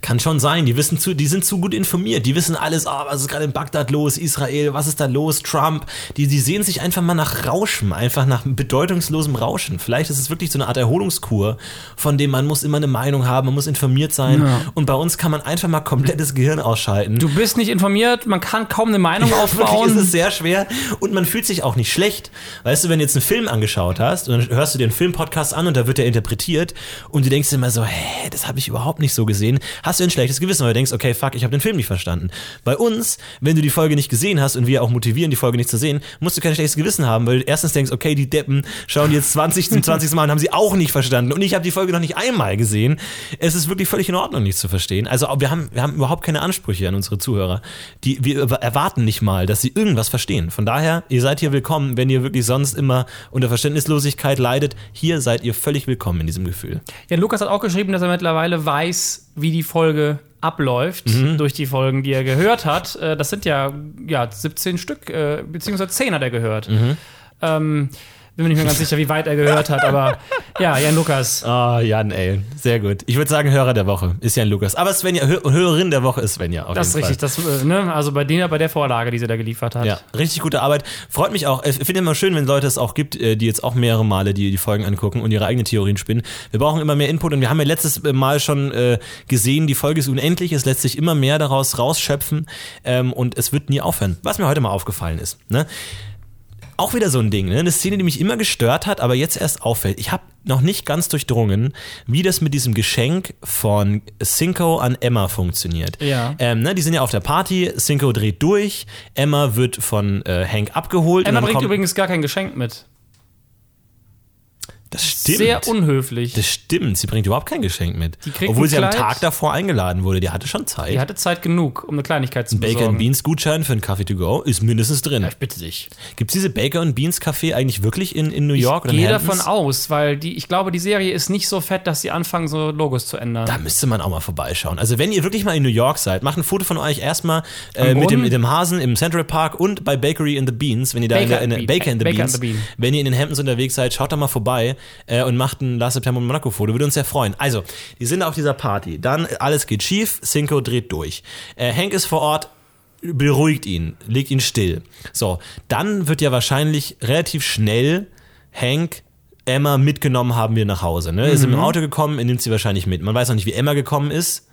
Kann schon sein. Die wissen zu, die sind zu gut informiert. Die wissen alles, ah, was ist gerade in Bagdad los, Israel, was ist da los, Trump. Die, die sehen sich einfach mal nach Rauschen, einfach nach bedeutungslosem Rauschen. Vielleicht ist es wirklich so eine Art Erholungskur, von dem man muss immer eine Meinung haben, man muss informiert sein. Ja. Und bei uns kann man einfach mal komplettes Gehirn ausschalten. Du bist nicht informiert, man kann kaum eine Meinung Wirklich aufbauen. ist es sehr schwer und man fühlt sich auch nicht schlecht. Weißt du, wenn du jetzt einen Film angeschaut hast und dann hörst du dir einen Filmpodcast an und da wird der interpretiert und du denkst dir immer so, hä, das habe ich überhaupt nicht so gesehen, hast du ein schlechtes Gewissen, weil du denkst, okay, fuck, ich habe den Film nicht verstanden. Bei uns, wenn du die Folge nicht gesehen hast und wir auch motivieren, die Folge nicht zu sehen, musst du kein schlechtes Gewissen haben, weil du erstens denkst, okay, die Deppen schauen jetzt 20 zum 20. Mal und haben sie auch nicht verstanden und ich habe die Folge noch nicht einmal gesehen. Es ist wirklich völlig in Ordnung, nicht zu verstehen. Also wir haben, wir haben überhaupt keine Ansprüche an unsere Zuhörer. Die, wir erwarten nicht mal, dass sie irgendwas verstehen. Von daher, ihr seid hier willkommen, wenn ihr wirklich sonst immer unter Verständnislosigkeit leidet. Hier seid ihr völlig willkommen in diesem Gefühl. Ja, Lukas hat auch geschrieben, dass er mittlerweile weiß, wie die Folge abläuft Mhm. durch die Folgen, die er gehört hat. Äh, Das sind ja, ja 17 Stück, äh, beziehungsweise 10 hat er gehört. Mhm. Ähm, bin mir nicht mehr ganz sicher, wie weit er gehört hat, aber ja, Jan Lukas. Ah, Jan, ey, sehr gut. Ich würde sagen, Hörer der Woche ist Jan Lukas. Aber Svenja, Hör Hörerin der Woche ist Svenja. Das ist richtig, das, äh, ne? also bei, der, bei der Vorlage, die sie da geliefert hat. Ja, richtig gute Arbeit. Freut mich auch. Ich finde immer schön, wenn Leute es auch gibt, äh, die jetzt auch mehrere Male die, die Folgen angucken und ihre eigenen Theorien spinnen. Wir brauchen immer mehr Input und wir haben ja letztes Mal schon äh, gesehen, die Folge ist unendlich. Es lässt sich immer mehr daraus rausschöpfen ähm, und es wird nie aufhören. Was mir heute mal aufgefallen ist. Ne? Auch wieder so ein Ding, ne? Eine Szene, die mich immer gestört hat, aber jetzt erst auffällt. Ich habe noch nicht ganz durchdrungen, wie das mit diesem Geschenk von Cinco an Emma funktioniert. Ja. Ähm, ne, die sind ja auf der Party, Cinco dreht durch, Emma wird von äh, Hank abgeholt. Emma bringt übrigens gar kein Geschenk mit. Das stimmt. Sehr unhöflich. das stimmt, sie bringt überhaupt kein Geschenk mit. Die Obwohl ein sie am Kleid. Tag davor eingeladen wurde. Die hatte schon Zeit. Die hatte Zeit genug, um eine Kleinigkeit zu Baker besorgen. and Beans Gutschein für einen Kaffee to go ist mindestens drin. Ich bitte dich. Gibt es diese Baker and Beans Café eigentlich wirklich in, in New York Ich oder in gehe davon aus, weil die, ich glaube, die Serie ist nicht so fett, dass sie anfangen, so Logos zu ändern. Da müsste man auch mal vorbeischauen. Also wenn ihr wirklich mal in New York seid, macht ein Foto von euch erstmal äh, Am mit, dem, mit dem Hasen im Central Park und bei Bakery in the Beans, wenn ihr da in Baker der, in der and Baker in the Baker Beans, and the Bean. wenn ihr in den Hamptons unterwegs seid, schaut da mal vorbei. Äh, und macht ein Last September Monaco-Foto. Würde uns sehr freuen. Also, die sind auf dieser Party. Dann alles geht schief, Cinco dreht durch. Äh, Hank ist vor Ort, beruhigt ihn, legt ihn still. So, dann wird ja wahrscheinlich relativ schnell Hank Emma mitgenommen haben wir nach Hause. Ne? Ist im Auto gekommen, er nimmt sie wahrscheinlich mit. Man weiß noch nicht, wie Emma gekommen ist.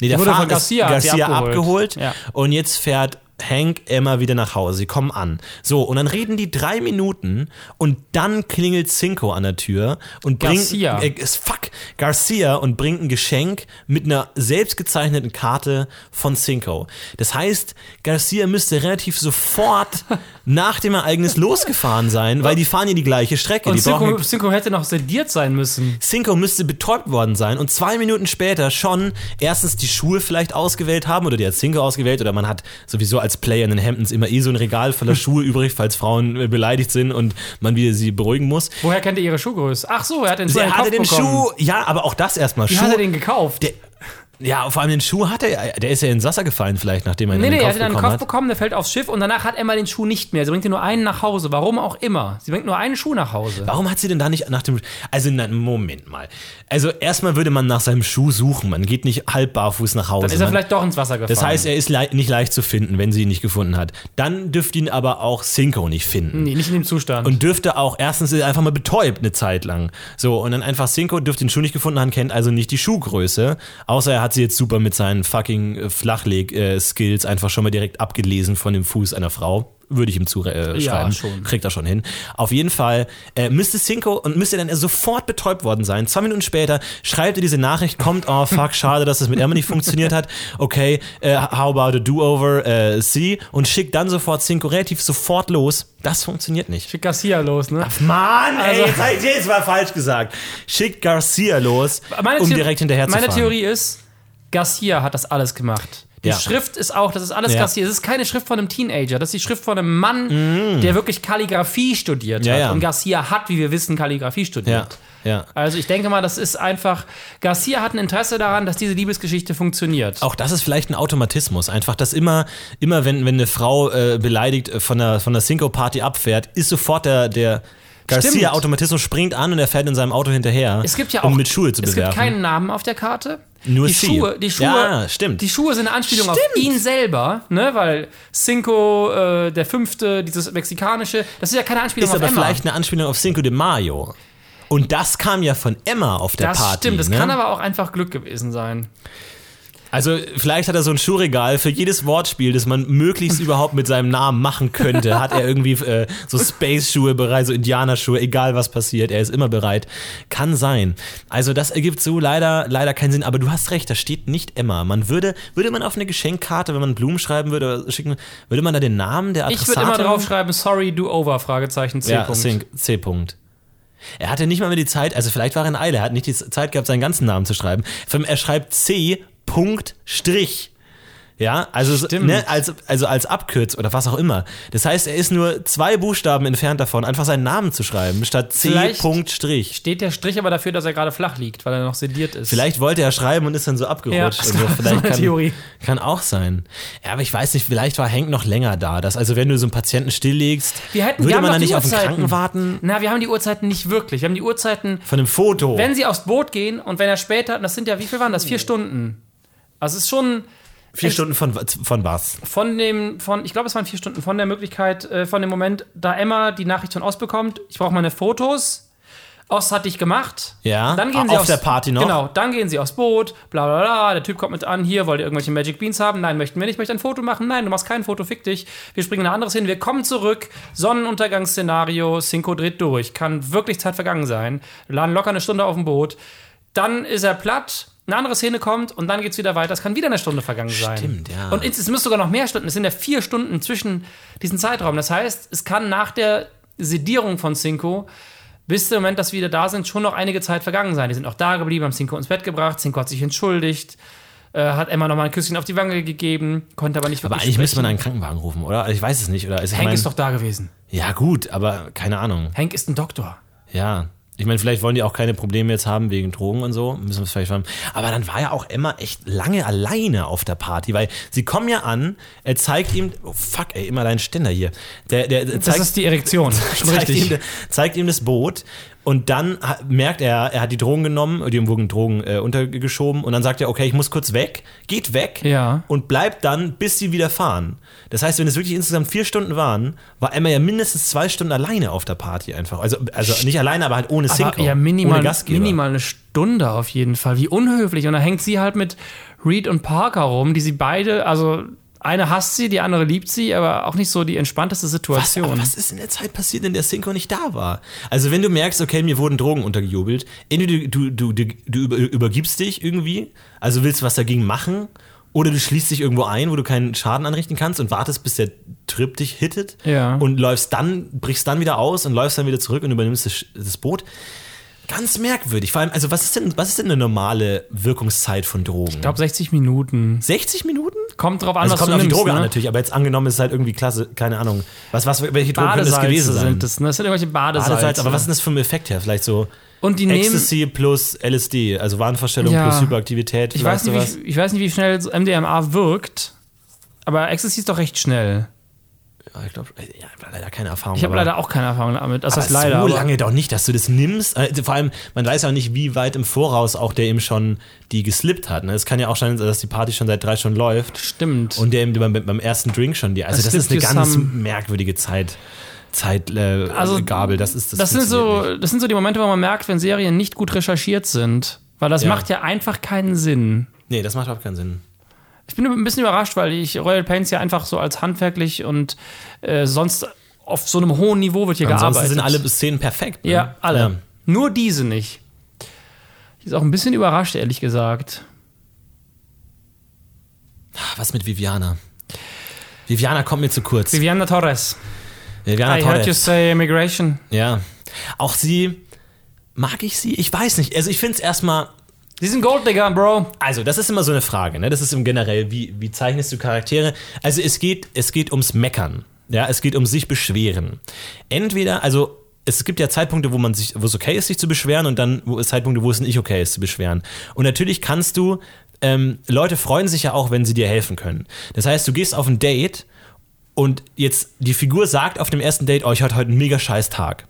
Nee, der Fahrer Garcia, ist hat sie Garcia abgeholt. abgeholt. Ja. Und jetzt fährt Hank Emma wieder nach Hause. Sie kommen an. So, und dann reden die drei Minuten und dann klingelt Cinco an der Tür und bringt. Garcia. Äh, fuck, Garcia und bringt ein Geschenk mit einer selbstgezeichneten Karte von Cinco. Das heißt, Garcia müsste relativ sofort nach dem Ereignis losgefahren sein, weil die fahren ja die gleiche Strecke. Und Cinco, Cinco hätte noch sediert sein müssen. Cinco müsste betäubt worden sein und zwei Minuten später schon erstens die Schuhe vielleicht ausgewählt haben oder die hat Cinco ausgewählt oder man hat sowieso als Player in den Hamptons immer eh so ein Regal voller Schuhe übrig, falls Frauen äh, beleidigt sind und man wieder sie beruhigen muss. Woher kennt ihr ihre Schuhgröße? Ach so, er hat den Schuh Er hatte den bekommen. Schuh, ja, aber auch das erstmal. Wie Schuh, hat er den gekauft? der, ja, vor allem den Schuh hat er, der ist ja ins Wasser gefallen vielleicht, nachdem er ihn Nee, in nee, den er Kopf hat ihn an den bekommen Kopf hat. bekommen, der fällt aufs Schiff und danach hat Emma den Schuh nicht mehr. Sie bringt ihr nur einen nach Hause. Warum auch immer. Sie bringt nur einen Schuh nach Hause. Warum hat sie denn da nicht nach dem. Also, na, Moment mal. Also, erstmal würde man nach seinem Schuh suchen. Man geht nicht halb barfuß nach Hause. Dann ist er man, vielleicht doch ins Wasser gefallen. das heißt, er ist lei nicht leicht zu finden, wenn sie ihn nicht gefunden hat. Dann dürfte ihn aber auch Cinco nicht finden. nee, nicht in dem Zustand. Und dürfte auch, erstens ist er einfach mal betäubt eine Zeit lang. So, und dann einfach Cinco dürfte den Schuh nicht gefunden haben, kennt also nicht die Schuhgröße. Außer er hat sie jetzt super mit seinen fucking äh, Flachleg-Skills einfach schon mal direkt abgelesen von dem Fuß einer Frau. Würde ich ihm zuschreiben. Äh, Ja, schon. Kriegt er schon hin. Auf jeden Fall äh, müsste Cinco und müsste dann sofort betäubt worden sein. Zwei Minuten später schreibt er diese Nachricht, kommt, oh fuck, schade, dass das mit Emma nicht funktioniert hat. Okay, äh, how about a do-over, äh, see? Und schickt dann sofort Cinco relativ sofort los. Das funktioniert nicht. Schick Garcia los, ne? Mann, Also- ey, jetzt, ich- jetzt war falsch gesagt. Schickt Garcia los, Meine um direkt hinterher zu Meine. Theorie ist, Garcia hat das alles gemacht. Die Ja. Schrift ist auch, das ist alles Ja. Garcia. Es ist keine Schrift von einem Teenager. Das ist die Schrift von einem Mann, der wirklich Kalligrafie studiert Mm. Ja, hat. Und Garcia hat, wie wir wissen, Kalligrafie studiert. Also ich denke mal, das ist einfach, Garcia hat ein Interesse daran, dass diese Liebesgeschichte funktioniert. Auch das ist vielleicht ein Automatismus. Einfach, dass immer, immer wenn, wenn eine Frau äh, beleidigt äh, von der, von der Cinco-Party abfährt, ist sofort der, der Stimmt. Garcia-Automatismus springt an und er fährt in seinem Auto hinterher, Es gibt ja auch, um mit Schuhe zu es bewerfen. gibt keinen Namen auf der Karte. Nur die. Schuhe, die Schuhe, Ja, stimmt. Die Schuhe sind eine Anspielung auf Stimmt. ihn selber, ne, weil Cinco, äh, der Fünfte, dieses mexikanische, das ist ja keine Anspielung ist auf aber Emma. vielleicht eine Anspielung auf Cinco de Mayo. Und das kam ja von Emma auf der das Party. stimmt, das ne? kann aber auch einfach Glück gewesen sein. Also vielleicht hat er so ein Schuhregal für jedes Wortspiel, das man möglichst überhaupt mit seinem Namen machen könnte. Hat er irgendwie äh, so Space-Schuhe bereit, so Indianerschuhe, egal was passiert, er ist immer bereit. Kann sein. Also das ergibt so leider, leider keinen Sinn. Aber du hast recht, da steht nicht Emma. Man würde, würde man auf eine Geschenkkarte, wenn man Blumen schreiben würde oder schicken, würde man da den Namen der Ich Adressatin? würde immer draufschreiben, sorry, do over, Fragezeichen, C. Ja, Punkt. C. Punkt. Er hatte nicht mal mehr die Zeit, also vielleicht war er in Eile, er hat nicht die Zeit gehabt, seinen ganzen Namen zu schreiben. Er schreibt C. Punkt Strich. Ja, also, ne, als, also als Abkürz oder was auch immer. Das heißt, er ist nur zwei Buchstaben entfernt davon, einfach seinen Namen zu schreiben, statt C. Vielleicht- Punkt Strich. Steht der Strich aber dafür, dass er gerade flach liegt, weil er noch sediert ist. Vielleicht wollte er schreiben und ist dann so abgerutscht. Ja, und so. so Vielleicht kann, Theorie. kann auch sein. Ja, aber ich weiß nicht, vielleicht war Hank noch länger da. Dass, also wenn du so einen Patienten stilllegst, wir hätten, würde wir man dann nicht auf den Uhrzeiten. Kranken warten? Na, wir haben die Uhrzeiten nicht wirklich. Wir haben die Uhrzeiten, Von einem Foto. wenn sie aufs Boot gehen und wenn er später, das sind ja, wie viel waren das? Vier Stunden. Also es ist schon Vier Stunden von, von was? von dem, von, ich glaube, es waren vier Stunden von der Möglichkeit, äh, von dem Moment, da Emma die Nachricht von Ost bekommt, ich brauche meine Fotos. Ost hat dich gemacht. Ja, Dann gehen auf sie aufs, der Party noch? Genau, dann gehen sie aufs Boot, bla bla bla. Der Typ kommt mit an, hier, wollt ihr irgendwelche Magic Beans haben? Nein, möchten wir nicht. Ich möchte ein Foto machen. Nein, du machst kein Foto, fick dich. Wir springen in ein anderes hin. Wir kommen zurück. Sonnenuntergangsszenario, Cinco dreht durch. Kann wirklich Zeit vergangen sein. Wir laden locker eine Stunde auf dem Boot. Dann ist er platt. Eine andere Szene kommt und dann geht's wieder weiter. Es kann wieder eine Stunde vergangen sein. Stimmt, ja. Und es es müsste sogar noch mehr Stunden. Es sind ja vier Stunden zwischen diesen Zeitraum. Das heißt, es kann nach der Sedierung von Cinco bis zum Moment, dass wir wieder da sind, schon noch einige Zeit vergangen sein. Die sind auch da geblieben, haben Cinco ins Bett gebracht. Cinco hat sich entschuldigt, äh, hat Emma nochmal ein Küsschen auf die Wange gegeben, konnte aber nicht Aber wirklich eigentlich müsste man sprechen. einen Krankenwagen rufen, oder? Also Ich weiß es nicht, oder? Also Hank mein, ist doch da gewesen. Ja, gut, aber keine Ahnung. Hank ist ein Doktor. Ja. Ich meine, vielleicht wollen die auch keine Probleme jetzt haben wegen Drogen und so. Müssen wir es vielleicht haben. Aber dann war ja auch Emma echt lange alleine auf der Party, weil sie kommen ja an, er zeigt ihm, oh fuck, ey, immer dein Ständer hier. Der, der, der Das zeigt, ist die Erektion. zeigt, ihm, zeigt ihm das Boot Und dann merkt er, er hat die Drogen genommen, die wurden Drogen äh, untergeschoben. Und dann sagt er, okay, ich muss kurz weg, geht weg Ja. und bleibt dann, bis sie wieder fahren. Das heißt, wenn es wirklich insgesamt vier Stunden waren, war Emma ja mindestens zwei Stunden alleine auf der Party einfach. Also, also nicht alleine, aber halt ohne Aber ja, minimal, minimal eine Stunde auf jeden Fall. Wie unhöflich. Und da hängt sie halt mit Reed und Parker rum, die sie beide, also eine hasst sie, die andere liebt sie, aber auch nicht so die entspannteste Was, Situation. aber was ist in der Zeit passiert, in der Synchro nicht da war? Also wenn du merkst, okay, mir wurden Drogen untergejubelt, entweder du, du, du, du über, übergibst dich irgendwie, also willst was dagegen machen, oder du schließt dich irgendwo ein, wo du keinen Schaden anrichten kannst und wartest, bis der Trip dich hittet Ja. und läufst dann, brichst dann wieder aus und läufst dann wieder zurück und übernimmst das, das Boot. Ganz merkwürdig. Vor allem, also was ist denn, was ist denn eine normale Wirkungszeit von Drogen? ich glaube 60 Minuten. 60 Minuten? Kommt drauf an, Also was kommt du auf die nimmst, Droge ne? an natürlich, aber jetzt angenommen ist es halt irgendwie klasse, keine Ahnung. Was, was, welche Drogen können das Badesalze gewesen sein? sind das, ne? Das sind irgendwelche Badesalze. Badesalz, aber was ist denn das für ein Effekt her? Vielleicht so Und die nehmen, Ecstasy plus LSD, also Wahnvorstellung Ja. plus Hyperaktivität. ich weiß, nicht, wie, ich weiß nicht, wie schnell MDMA wirkt, aber Ecstasy ist doch recht schnell. Ja, ich glaube, ja, ich hab leider keine Erfahrung. Ich habe leider auch keine Erfahrung damit. Das heißt leider. so lange doch nicht, dass du das nimmst. Also vor allem, man weiß auch nicht, wie weit im Voraus auch der eben schon die geslippt hat. Ne? Es kann ja auch sein, dass die Party schon seit drei Stunden läuft Stimmt. und der eben beim, beim ersten Drink schon die. Also Das das, ist eine ganz merkwürdige Zeit. Zeit, äh, Also, Gabel, das ist das. das sind so, nicht. das sind so die Momente, wo man merkt, wenn Serien nicht gut recherchiert sind. Weil das Ja. macht ja einfach keinen Sinn. Nee, das macht überhaupt keinen Sinn. Ich bin ein bisschen überrascht, weil ich Royal Pains ja einfach so als handwerklich und äh, sonst auf so einem hohen Niveau wird hier Ansonsten gearbeitet. sind alle Szenen perfekt. Ne? Ja, alle. Ja. Nur diese nicht. Ich ist auch ein bisschen überrascht, ehrlich gesagt. Was mit Viviana? Viviana kommt mir zu kurz. Viviana Torres. Viviana I heard you Torres. say immigration. Ja. Auch sie, mag ich sie? Ich weiß nicht. Also ich finde es erstmal, Sie sind Golddigger, Bro. also das ist immer so eine Frage, ne? Das ist im generell, wie, wie zeichnest du Charaktere? Also es geht, es geht ums Meckern. Ja, es geht um sich beschweren. Entweder, also es gibt ja Zeitpunkte, wo man sich, wo es okay ist, sich zu beschweren, und dann wo es Zeitpunkte, wo es nicht okay ist, zu beschweren. Und natürlich kannst du, ähm, Leute freuen sich ja auch, wenn sie dir helfen können. Das heißt, du gehst auf ein Date und jetzt die Figur sagt auf dem ersten Date, oh, ich hatte heute einen mega scheiß Tag.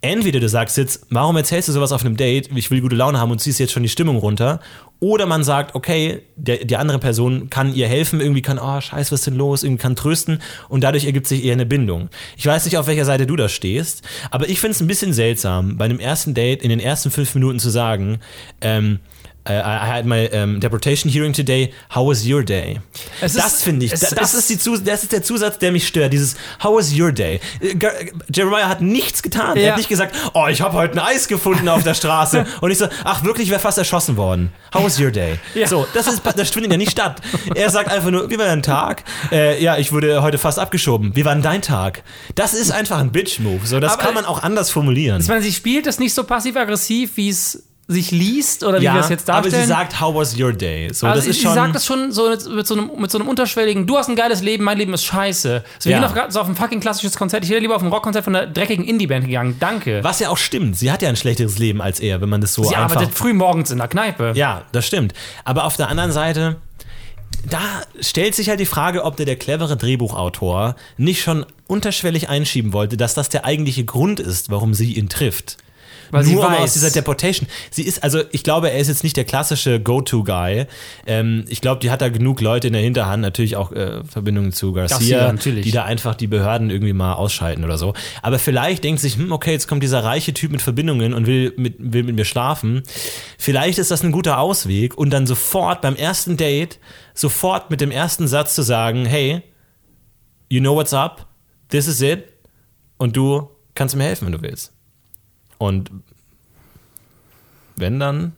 Entweder du sagst jetzt, warum erzählst du sowas auf einem Date, ich will gute Laune haben und ziehst jetzt schon die Stimmung runter. Oder man sagt, okay, der, die andere Person kann ihr helfen, irgendwie kann, oh, scheiß, was ist denn los, irgendwie kann trösten und dadurch ergibt sich eher eine Bindung. Ich weiß nicht, auf welcher Seite du da stehst, aber ich finde es ein bisschen seltsam, bei einem ersten Date in den ersten fünf Minuten zu sagen, ähm, äh, I had my um, deportation hearing today. How was your day? Es das finde ich. es da- Das ist- ist, die das ist der Zusatz, der mich stört. Dieses How was your day? Äh, Jeremiah hat nichts getan. Er Ja. hat nicht gesagt, oh, ich habe heute ein Eis gefunden auf der Straße. Und ich so, ach wirklich, wäre fast erschossen worden. How was your day? Ja. So, das ist, das findet ja nicht statt. Er sagt einfach nur, wie war dein Tag? Äh, ja, ich wurde heute fast abgeschoben. Wie war denn dein Tag? Das ist einfach ein Bitch-Move. So, das Aber- kann man auch anders formulieren. Ich meine, sie spielt es nicht so passiv-aggressiv, wie es sich liest oder wie wir es jetzt aber darstellen. sie sagt, how was your day? So, also das ist sie schon. sagt das schon so mit, so einem, mit so einem unterschwelligen, du hast ein geiles Leben, mein Leben ist scheiße. So, wir Ja. gehen gerade so auf ein fucking klassisches Konzert. Ich wäre lieber auf ein Rockkonzert von einer dreckigen Indie-Band gegangen. Danke. was ja auch stimmt. Sie hat ja ein schlechteres Leben als er, wenn man das so Sie einfach arbeitet früh morgens in der Kneipe. Ja, das stimmt. Aber auf der anderen Seite, da stellt sich halt die Frage, ob der, der clevere Drehbuchautor nicht schon unterschwellig einschieben wollte, dass das der eigentliche Grund ist, warum sie ihn trifft. Weil sie Nur um weiß. aus dieser Deportation. Sie ist, also ich glaube, er ist jetzt nicht der klassische Go-To-Guy. Ähm, ich glaube, die hat da genug Leute in der Hinterhand, natürlich auch äh, Verbindungen zu Garcia, Garcia, die da einfach die Behörden irgendwie mal ausschalten oder so. Aber vielleicht denkt sich, hm, okay, jetzt kommt dieser reiche Typ mit Verbindungen und will mit, will mit mir schlafen. Vielleicht ist das ein guter Ausweg und dann sofort beim ersten Date, sofort mit dem ersten Satz zu sagen, hey, you know what's up, this is it und du kannst mir helfen, wenn du willst. Und wenn dann,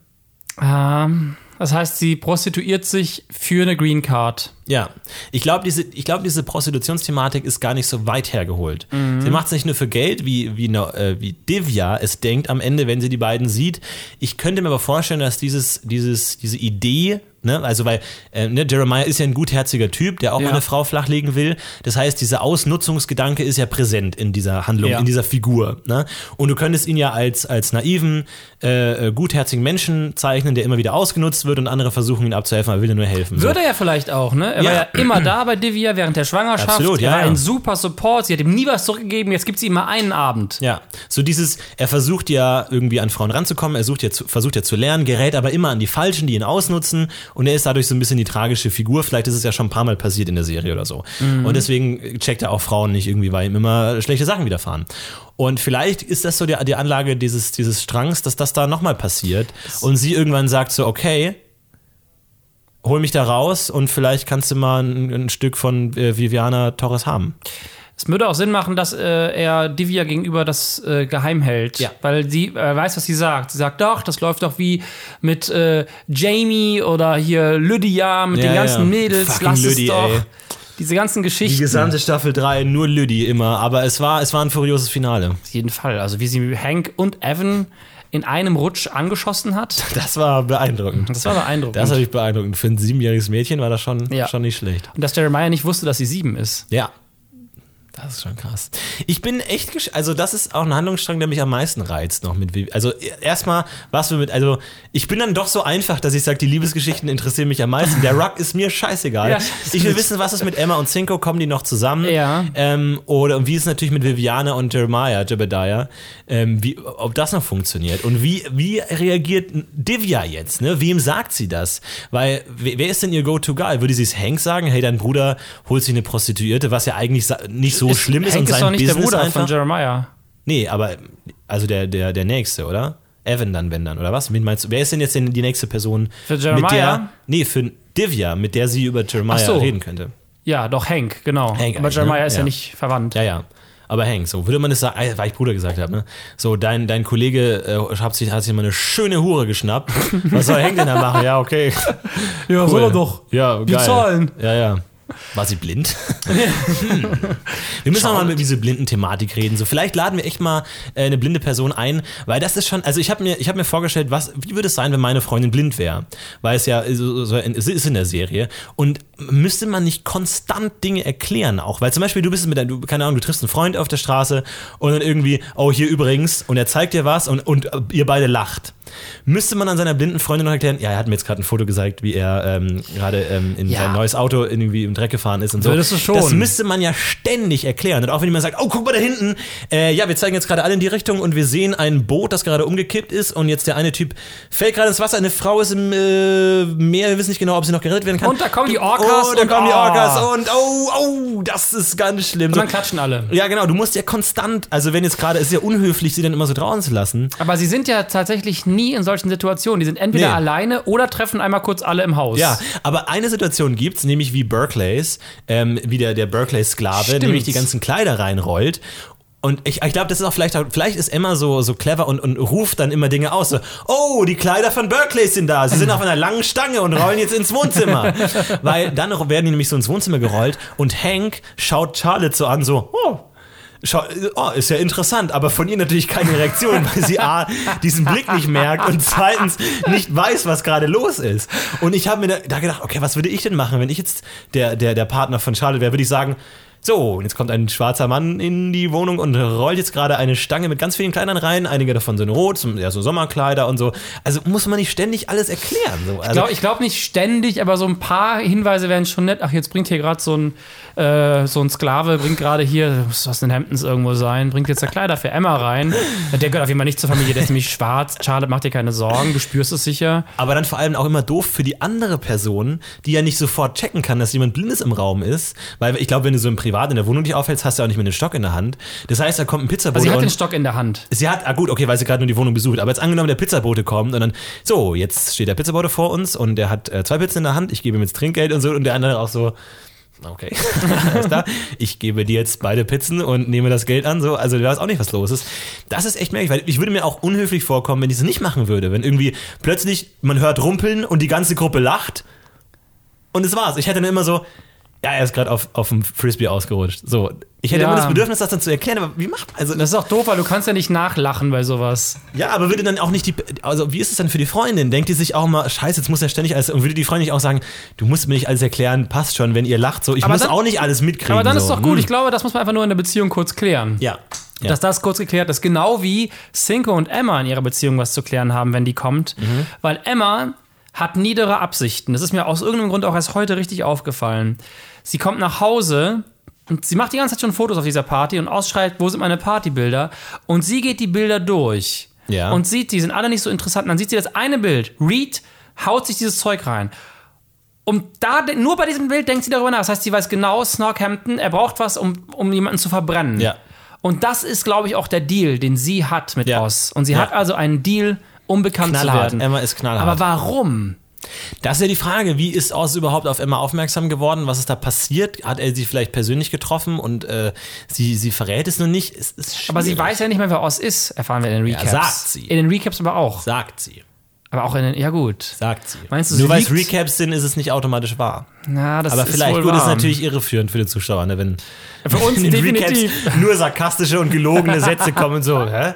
Ähm, das heißt, sie prostituiert sich für eine Green Card. Ja, ich glaube, diese, ich glaube, diese Prostitutionsthematik ist gar nicht so weit hergeholt. Sie macht es nicht nur für Geld, wie, wie, äh, wie Divya es denkt am Ende, wenn sie die beiden sieht. Ich könnte mir aber vorstellen, dass dieses, dieses, diese Idee, ne, also weil äh, ne, Jeremiah ist ja ein gutherziger Typ, der auch Ja. eine Frau flachlegen will. Das heißt, dieser Ausnutzungsgedanke ist ja präsent in dieser Handlung, Ja. in dieser Figur. Ne? Und du könntest ihn ja als, als naiven, äh, äh, gutherzigen Menschen zeichnen, der immer wieder ausgenutzt wird und andere versuchen ihn abzuhelfen, aber will dir nur helfen. So. Würde er ja vielleicht auch, ne? Er Ja. war ja immer da bei Divya während der Schwangerschaft. Absolut, ja, er war ja. ein super Support. Sie hat ihm nie was zurückgegeben. Jetzt gibt sie ihm mal einen Abend. Ja, so dieses, er versucht ja irgendwie an Frauen ranzukommen, er sucht ja zu, versucht ja zu lernen, gerät aber immer an die Falschen, die ihn ausnutzen und er ist dadurch so ein bisschen die tragische Figur. Vielleicht ist es ja schon ein paar Mal passiert in der Serie oder so. Und deswegen checkt er auch Frauen nicht irgendwie, weil ihm immer schlechte Sachen widerfahren. Und vielleicht ist das so die, die Anlage dieses, dieses Strangs, dass das da nochmal passiert und sie irgendwann sagt so, okay, hol mich da raus und vielleicht kannst du mal ein, ein Stück von äh, Viviana Torres haben. Es würde auch Sinn machen, dass äh, er Divya gegenüber das äh, geheim hält. Ja. Weil sie äh, weiß, was sie sagt. Sie sagt, doch, das läuft doch wie mit äh, Jamie oder hier Lydia mit Ja, den ganzen ja. Mädels. Fucking Lass Lüdi, es doch. ey. Diese ganzen Die Geschichten. gesamte Staffel 3, nur Lüdi immer, aber es war, es war ein furioses Finale. Auf jeden Fall. Also wie sie Hank und Evan in einem Rutsch angeschossen hat. Das war beeindruckend. Das war beeindruckend. Das ist natürlich beeindruckend. Für ein siebenjähriges Mädchen war das schon, Ja. schon nicht schlecht. und dass Jeremiah nicht wusste, dass sie sieben ist. Ja. Das ist schon krass. Ich bin echt, gesch also das ist auch ein Handlungsstrang, der mich am meisten reizt noch mit. Vivi- Also e- erstmal, was wir mit, also ich bin dann doch so einfach, dass ich sage, die Liebesgeschichten interessieren mich am meisten. Der Ruck ist mir scheißegal. Ja, ich will wissen, was ist mit Emma und Cinco, kommen die noch zusammen? Ja. Ähm, oder und wie ist es natürlich mit Viviana und Jeremiah, Jebediah, ähm, wie, ob das noch funktioniert? Und wie, wie reagiert Divya jetzt? Ne? Wem sagt sie das? Weil, wer ist denn ihr Go-To-Guy? Würde sie es Hank sagen? Hey, dein Bruder holt sich eine Prostituierte, was ja eigentlich nicht so schlimm ist Hank und ist sein doch nicht Business der Bruder einfach. von Jeremiah. Nee, aber also der, der, der nächste, oder? Evan dann, wenn dann, oder was? Wen meinst du? Wer ist denn jetzt denn die nächste Person? Für Mit Jeremiah? der, nee, für Divya, mit der sie über Jeremiah so. reden könnte. Ja, doch Hank, genau. Hank Aber eigentlich, Jeremiah ne? ist ja. Ja. nicht verwandt. Ja, ja. Aber Hank, so würde man das sagen, äh, weil ich Bruder gesagt habe, ne? So, dein, dein Kollege äh, hat, sich, hat sich mal eine schöne Hure geschnappt. Was soll Hank denn da machen? Ja, okay. Ja, Cool. soll er doch. Ja, Die geil. zahlen. Ja, ja. War sie blind? Hm. Wir müssen auch mal über diese blinden Thematik reden. So, vielleicht laden wir echt mal äh, eine blinde Person ein, weil das ist schon, also ich habe mir, ich habe mir vorgestellt, was, wie würde es sein, wenn meine Freundin blind wäre? Weil es ja so, so in, es ist in der Serie. Und müsste man nicht konstant Dinge erklären auch? Weil zum Beispiel du bist mit deinem, du, keine Ahnung, du triffst einen Freund auf der Straße und dann irgendwie, oh, hier übrigens, und er zeigt dir was und, und ihr beide lacht. Müsste man an seiner blinden Freundin noch erklären, ja, er hat mir jetzt gerade ein Foto gezeigt, wie er ähm, gerade ähm, in Ja. sein neues Auto irgendwie im Dreck gefahren ist und so. Würdest du schon. Das müsste man ja ständig erklären. Und auch wenn jemand sagt, oh, guck mal da hinten, äh, ja, wir zeigen jetzt gerade alle in die Richtung und wir sehen ein Boot, das gerade umgekippt ist und jetzt der eine Typ fällt gerade ins Wasser, eine Frau ist im äh, Meer, wir wissen nicht genau, ob sie noch gerettet werden kann. Und da kommen die Orcas Oh, da und- kommen die oh. Orcas und oh, oh, das ist ganz schlimm. Und dann klatschen alle. ja, genau, du musst ja konstant, also wenn jetzt gerade, es ist ja unhöflich, sie dann immer so draußen zu lassen. Aber sie sind ja tatsächlich nie in solchen Situationen. Die sind entweder Nee. alleine oder treffen einmal kurz alle im Haus. Ja, aber eine Situation gibt's, nämlich wie Berkeleys, ähm, wie der, der Berkeley-Sklave, nämlich die ganzen Kleider reinrollt. Und ich, ich glaube, das ist auch vielleicht, vielleicht ist Emma so, so clever und, und ruft dann immer Dinge aus. So, oh, die Kleider von Berkeley sind da. Sie sind auf einer langen Stange und rollen jetzt ins Wohnzimmer. Weil dann werden die nämlich so ins Wohnzimmer gerollt und Hank schaut Charlotte so an, so, oh. Schau, oh, ist ja interessant, aber von ihr natürlich keine Reaktion, weil sie A, diesen Blick nicht merkt und zweitens nicht weiß, was gerade los ist. Und ich habe mir da, da gedacht, okay, was würde ich denn machen, wenn ich jetzt der, der, der Partner von Charlotte wäre, würde ich sagen, so, und jetzt kommt ein schwarzer Mann in die Wohnung und rollt jetzt gerade eine Stange mit ganz vielen Kleidern rein. Einige davon sind rot, ja, so Sommerkleider und so. Also muss man nicht ständig alles erklären. So. Ich Also, glaube glaub nicht ständig, aber so ein paar Hinweise wären schon nett. Ach, jetzt bringt hier gerade so ein, äh, so ein Sklave, bringt gerade hier, muss was in Hamptons irgendwo sein, bringt jetzt da Kleider für Emma rein. Der gehört auf jeden Fall nicht zur Familie, der ist nämlich schwarz. Charlotte, mach dir keine Sorgen, du spürst es sicher. Aber dann vor allem auch immer doof für die andere Person, die ja nicht sofort checken kann, dass jemand Blindes im Raum ist. Weil ich glaube, wenn du so im Privat in der Wohnung dich aufhältst, hast du auch nicht mehr den Stock in der Hand. Das heißt, da kommt ein Pizzabote Also sie hat den Stock in der Hand. sie hat, ah gut, okay, weil sie gerade nur die Wohnung besucht. Aber jetzt angenommen, der Pizzabote kommt und dann, so, jetzt steht der Pizzabote vor uns und der hat äh, zwei Pizzen in der Hand, ich gebe ihm jetzt Trinkgeld und so und der andere auch so, okay, alles klar, ich gebe dir jetzt beide Pizzen und nehme das Geld an, so, also du weißt auch nicht, was los ist. Das ist echt merkwürdig, weil ich würde mir auch unhöflich vorkommen, wenn ich es nicht machen würde, wenn irgendwie plötzlich man hört rumpeln und die ganze Gruppe lacht und es war's. Ich hätte dann immer so, ja, er ist gerade auf, auf dem Frisbee ausgerutscht. So, ich hätte Ja. immer das Bedürfnis, das dann zu erklären, aber wie macht also Das ist auch doof, weil du kannst ja nicht nachlachen bei sowas. ja, aber würde dann auch nicht die, also wie ist es dann für die Freundin? Denkt die sich auch mal, scheiße, jetzt muss er ständig alles, und würde die Freundin nicht auch sagen, du musst mir nicht alles erklären, passt schon, wenn ihr lacht, so, ich Aber muss dann- auch nicht alles mitkriegen. Aber dann ist so. doch gut. Hm. Ich glaube, das muss man einfach nur in der Beziehung kurz klären. Ja. ja. Dass das kurz geklärt ist. Genau wie Cinco und Emma in ihrer Beziehung was zu klären haben, wenn die kommt. Mhm. Weil Emma hat niedere Absichten. Das ist mir aus irgendeinem Grund auch erst heute richtig aufgefallen. Sie kommt nach Hause und sie macht die ganze Zeit schon Fotos auf dieser Party und ausschreit, wo sind meine Partybilder? Und sie geht die Bilder durch Ja. und sieht, die sind alle nicht so interessant. Und dann sieht sie das eine Bild. Reed haut sich dieses Zeug rein. Und da, nur bei diesem Bild denkt sie darüber nach. Das heißt, sie weiß genau, Snorkhampton, er braucht was, um, um jemanden zu verbrennen. Ja. Und das ist, glaube ich, auch der Deal, den sie hat mit Ja. Oz. Und sie Ja. hat also einen Deal, um bekannt zu Knallhart. werden. Emma ist knallhart. Aber warum? Das ist ja die Frage, wie ist Oz überhaupt auf Emma aufmerksam geworden? Was ist da passiert? Hat er sie vielleicht persönlich getroffen und äh, sie, sie verrät es nur nicht? Es ist Aber sie weiß ja nicht mehr, wer Oz ist, erfahren wir in den Recaps. sagt sie. In den Recaps aber auch. Sagt sie. Aber auch in den, ja gut. Sagt sie. Meinst du, Nur weil es Recaps sind, ist es nicht automatisch wahr. Na, das Aber ist vielleicht, wohl gut, wahr. ist natürlich irreführend für den Zuschauer, ne, wenn Für uns in den definitiv. Recaps nur sarkastische und gelogene Sätze kommen so. Hä?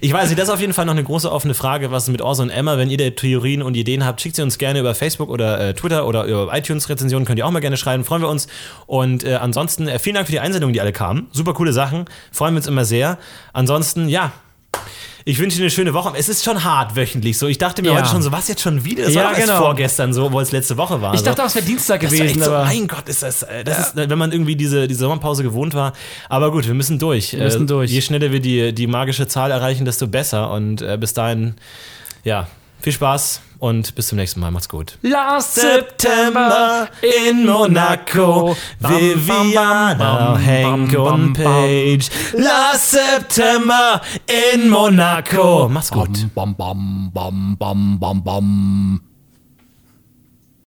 Ich weiß nicht, das ist auf jeden Fall noch eine große offene Frage, was mit Orso und Emma, wenn ihr da Theorien und Ideen habt, schickt sie uns gerne über Facebook oder äh, Twitter oder über iTunes-Rezensionen, könnt ihr auch mal gerne schreiben, freuen wir uns. Und äh, ansonsten, äh, vielen Dank für die Einsendungen, die alle kamen. Super coole Sachen, freuen wir uns immer sehr. Ansonsten, ja. Ich wünsche dir eine schöne Woche. Es ist schon hart wöchentlich so. Ich dachte mir Ja. heute schon so, was jetzt schon wieder? Das Ja, war doch erst genau. vorgestern so, obwohl es letzte Woche war. Ich so. dachte, das wäre Dienstag Das war gewesen, echt so, mein Gott, ist das, äh, das ist, wenn man irgendwie diese, diese Sommerpause gewohnt war. Aber gut, wir müssen durch. Wir müssen durch. Je schneller wir die, die magische Zahl erreichen, desto besser. Und äh, bis dahin, ja, viel Spaß und bis zum nächsten Mal. Macht's gut. Last September in Monaco, Viviana, Hank und Page. Last September in Monaco. Mach's gut. Bam, bam, bam, bam, bam, bam.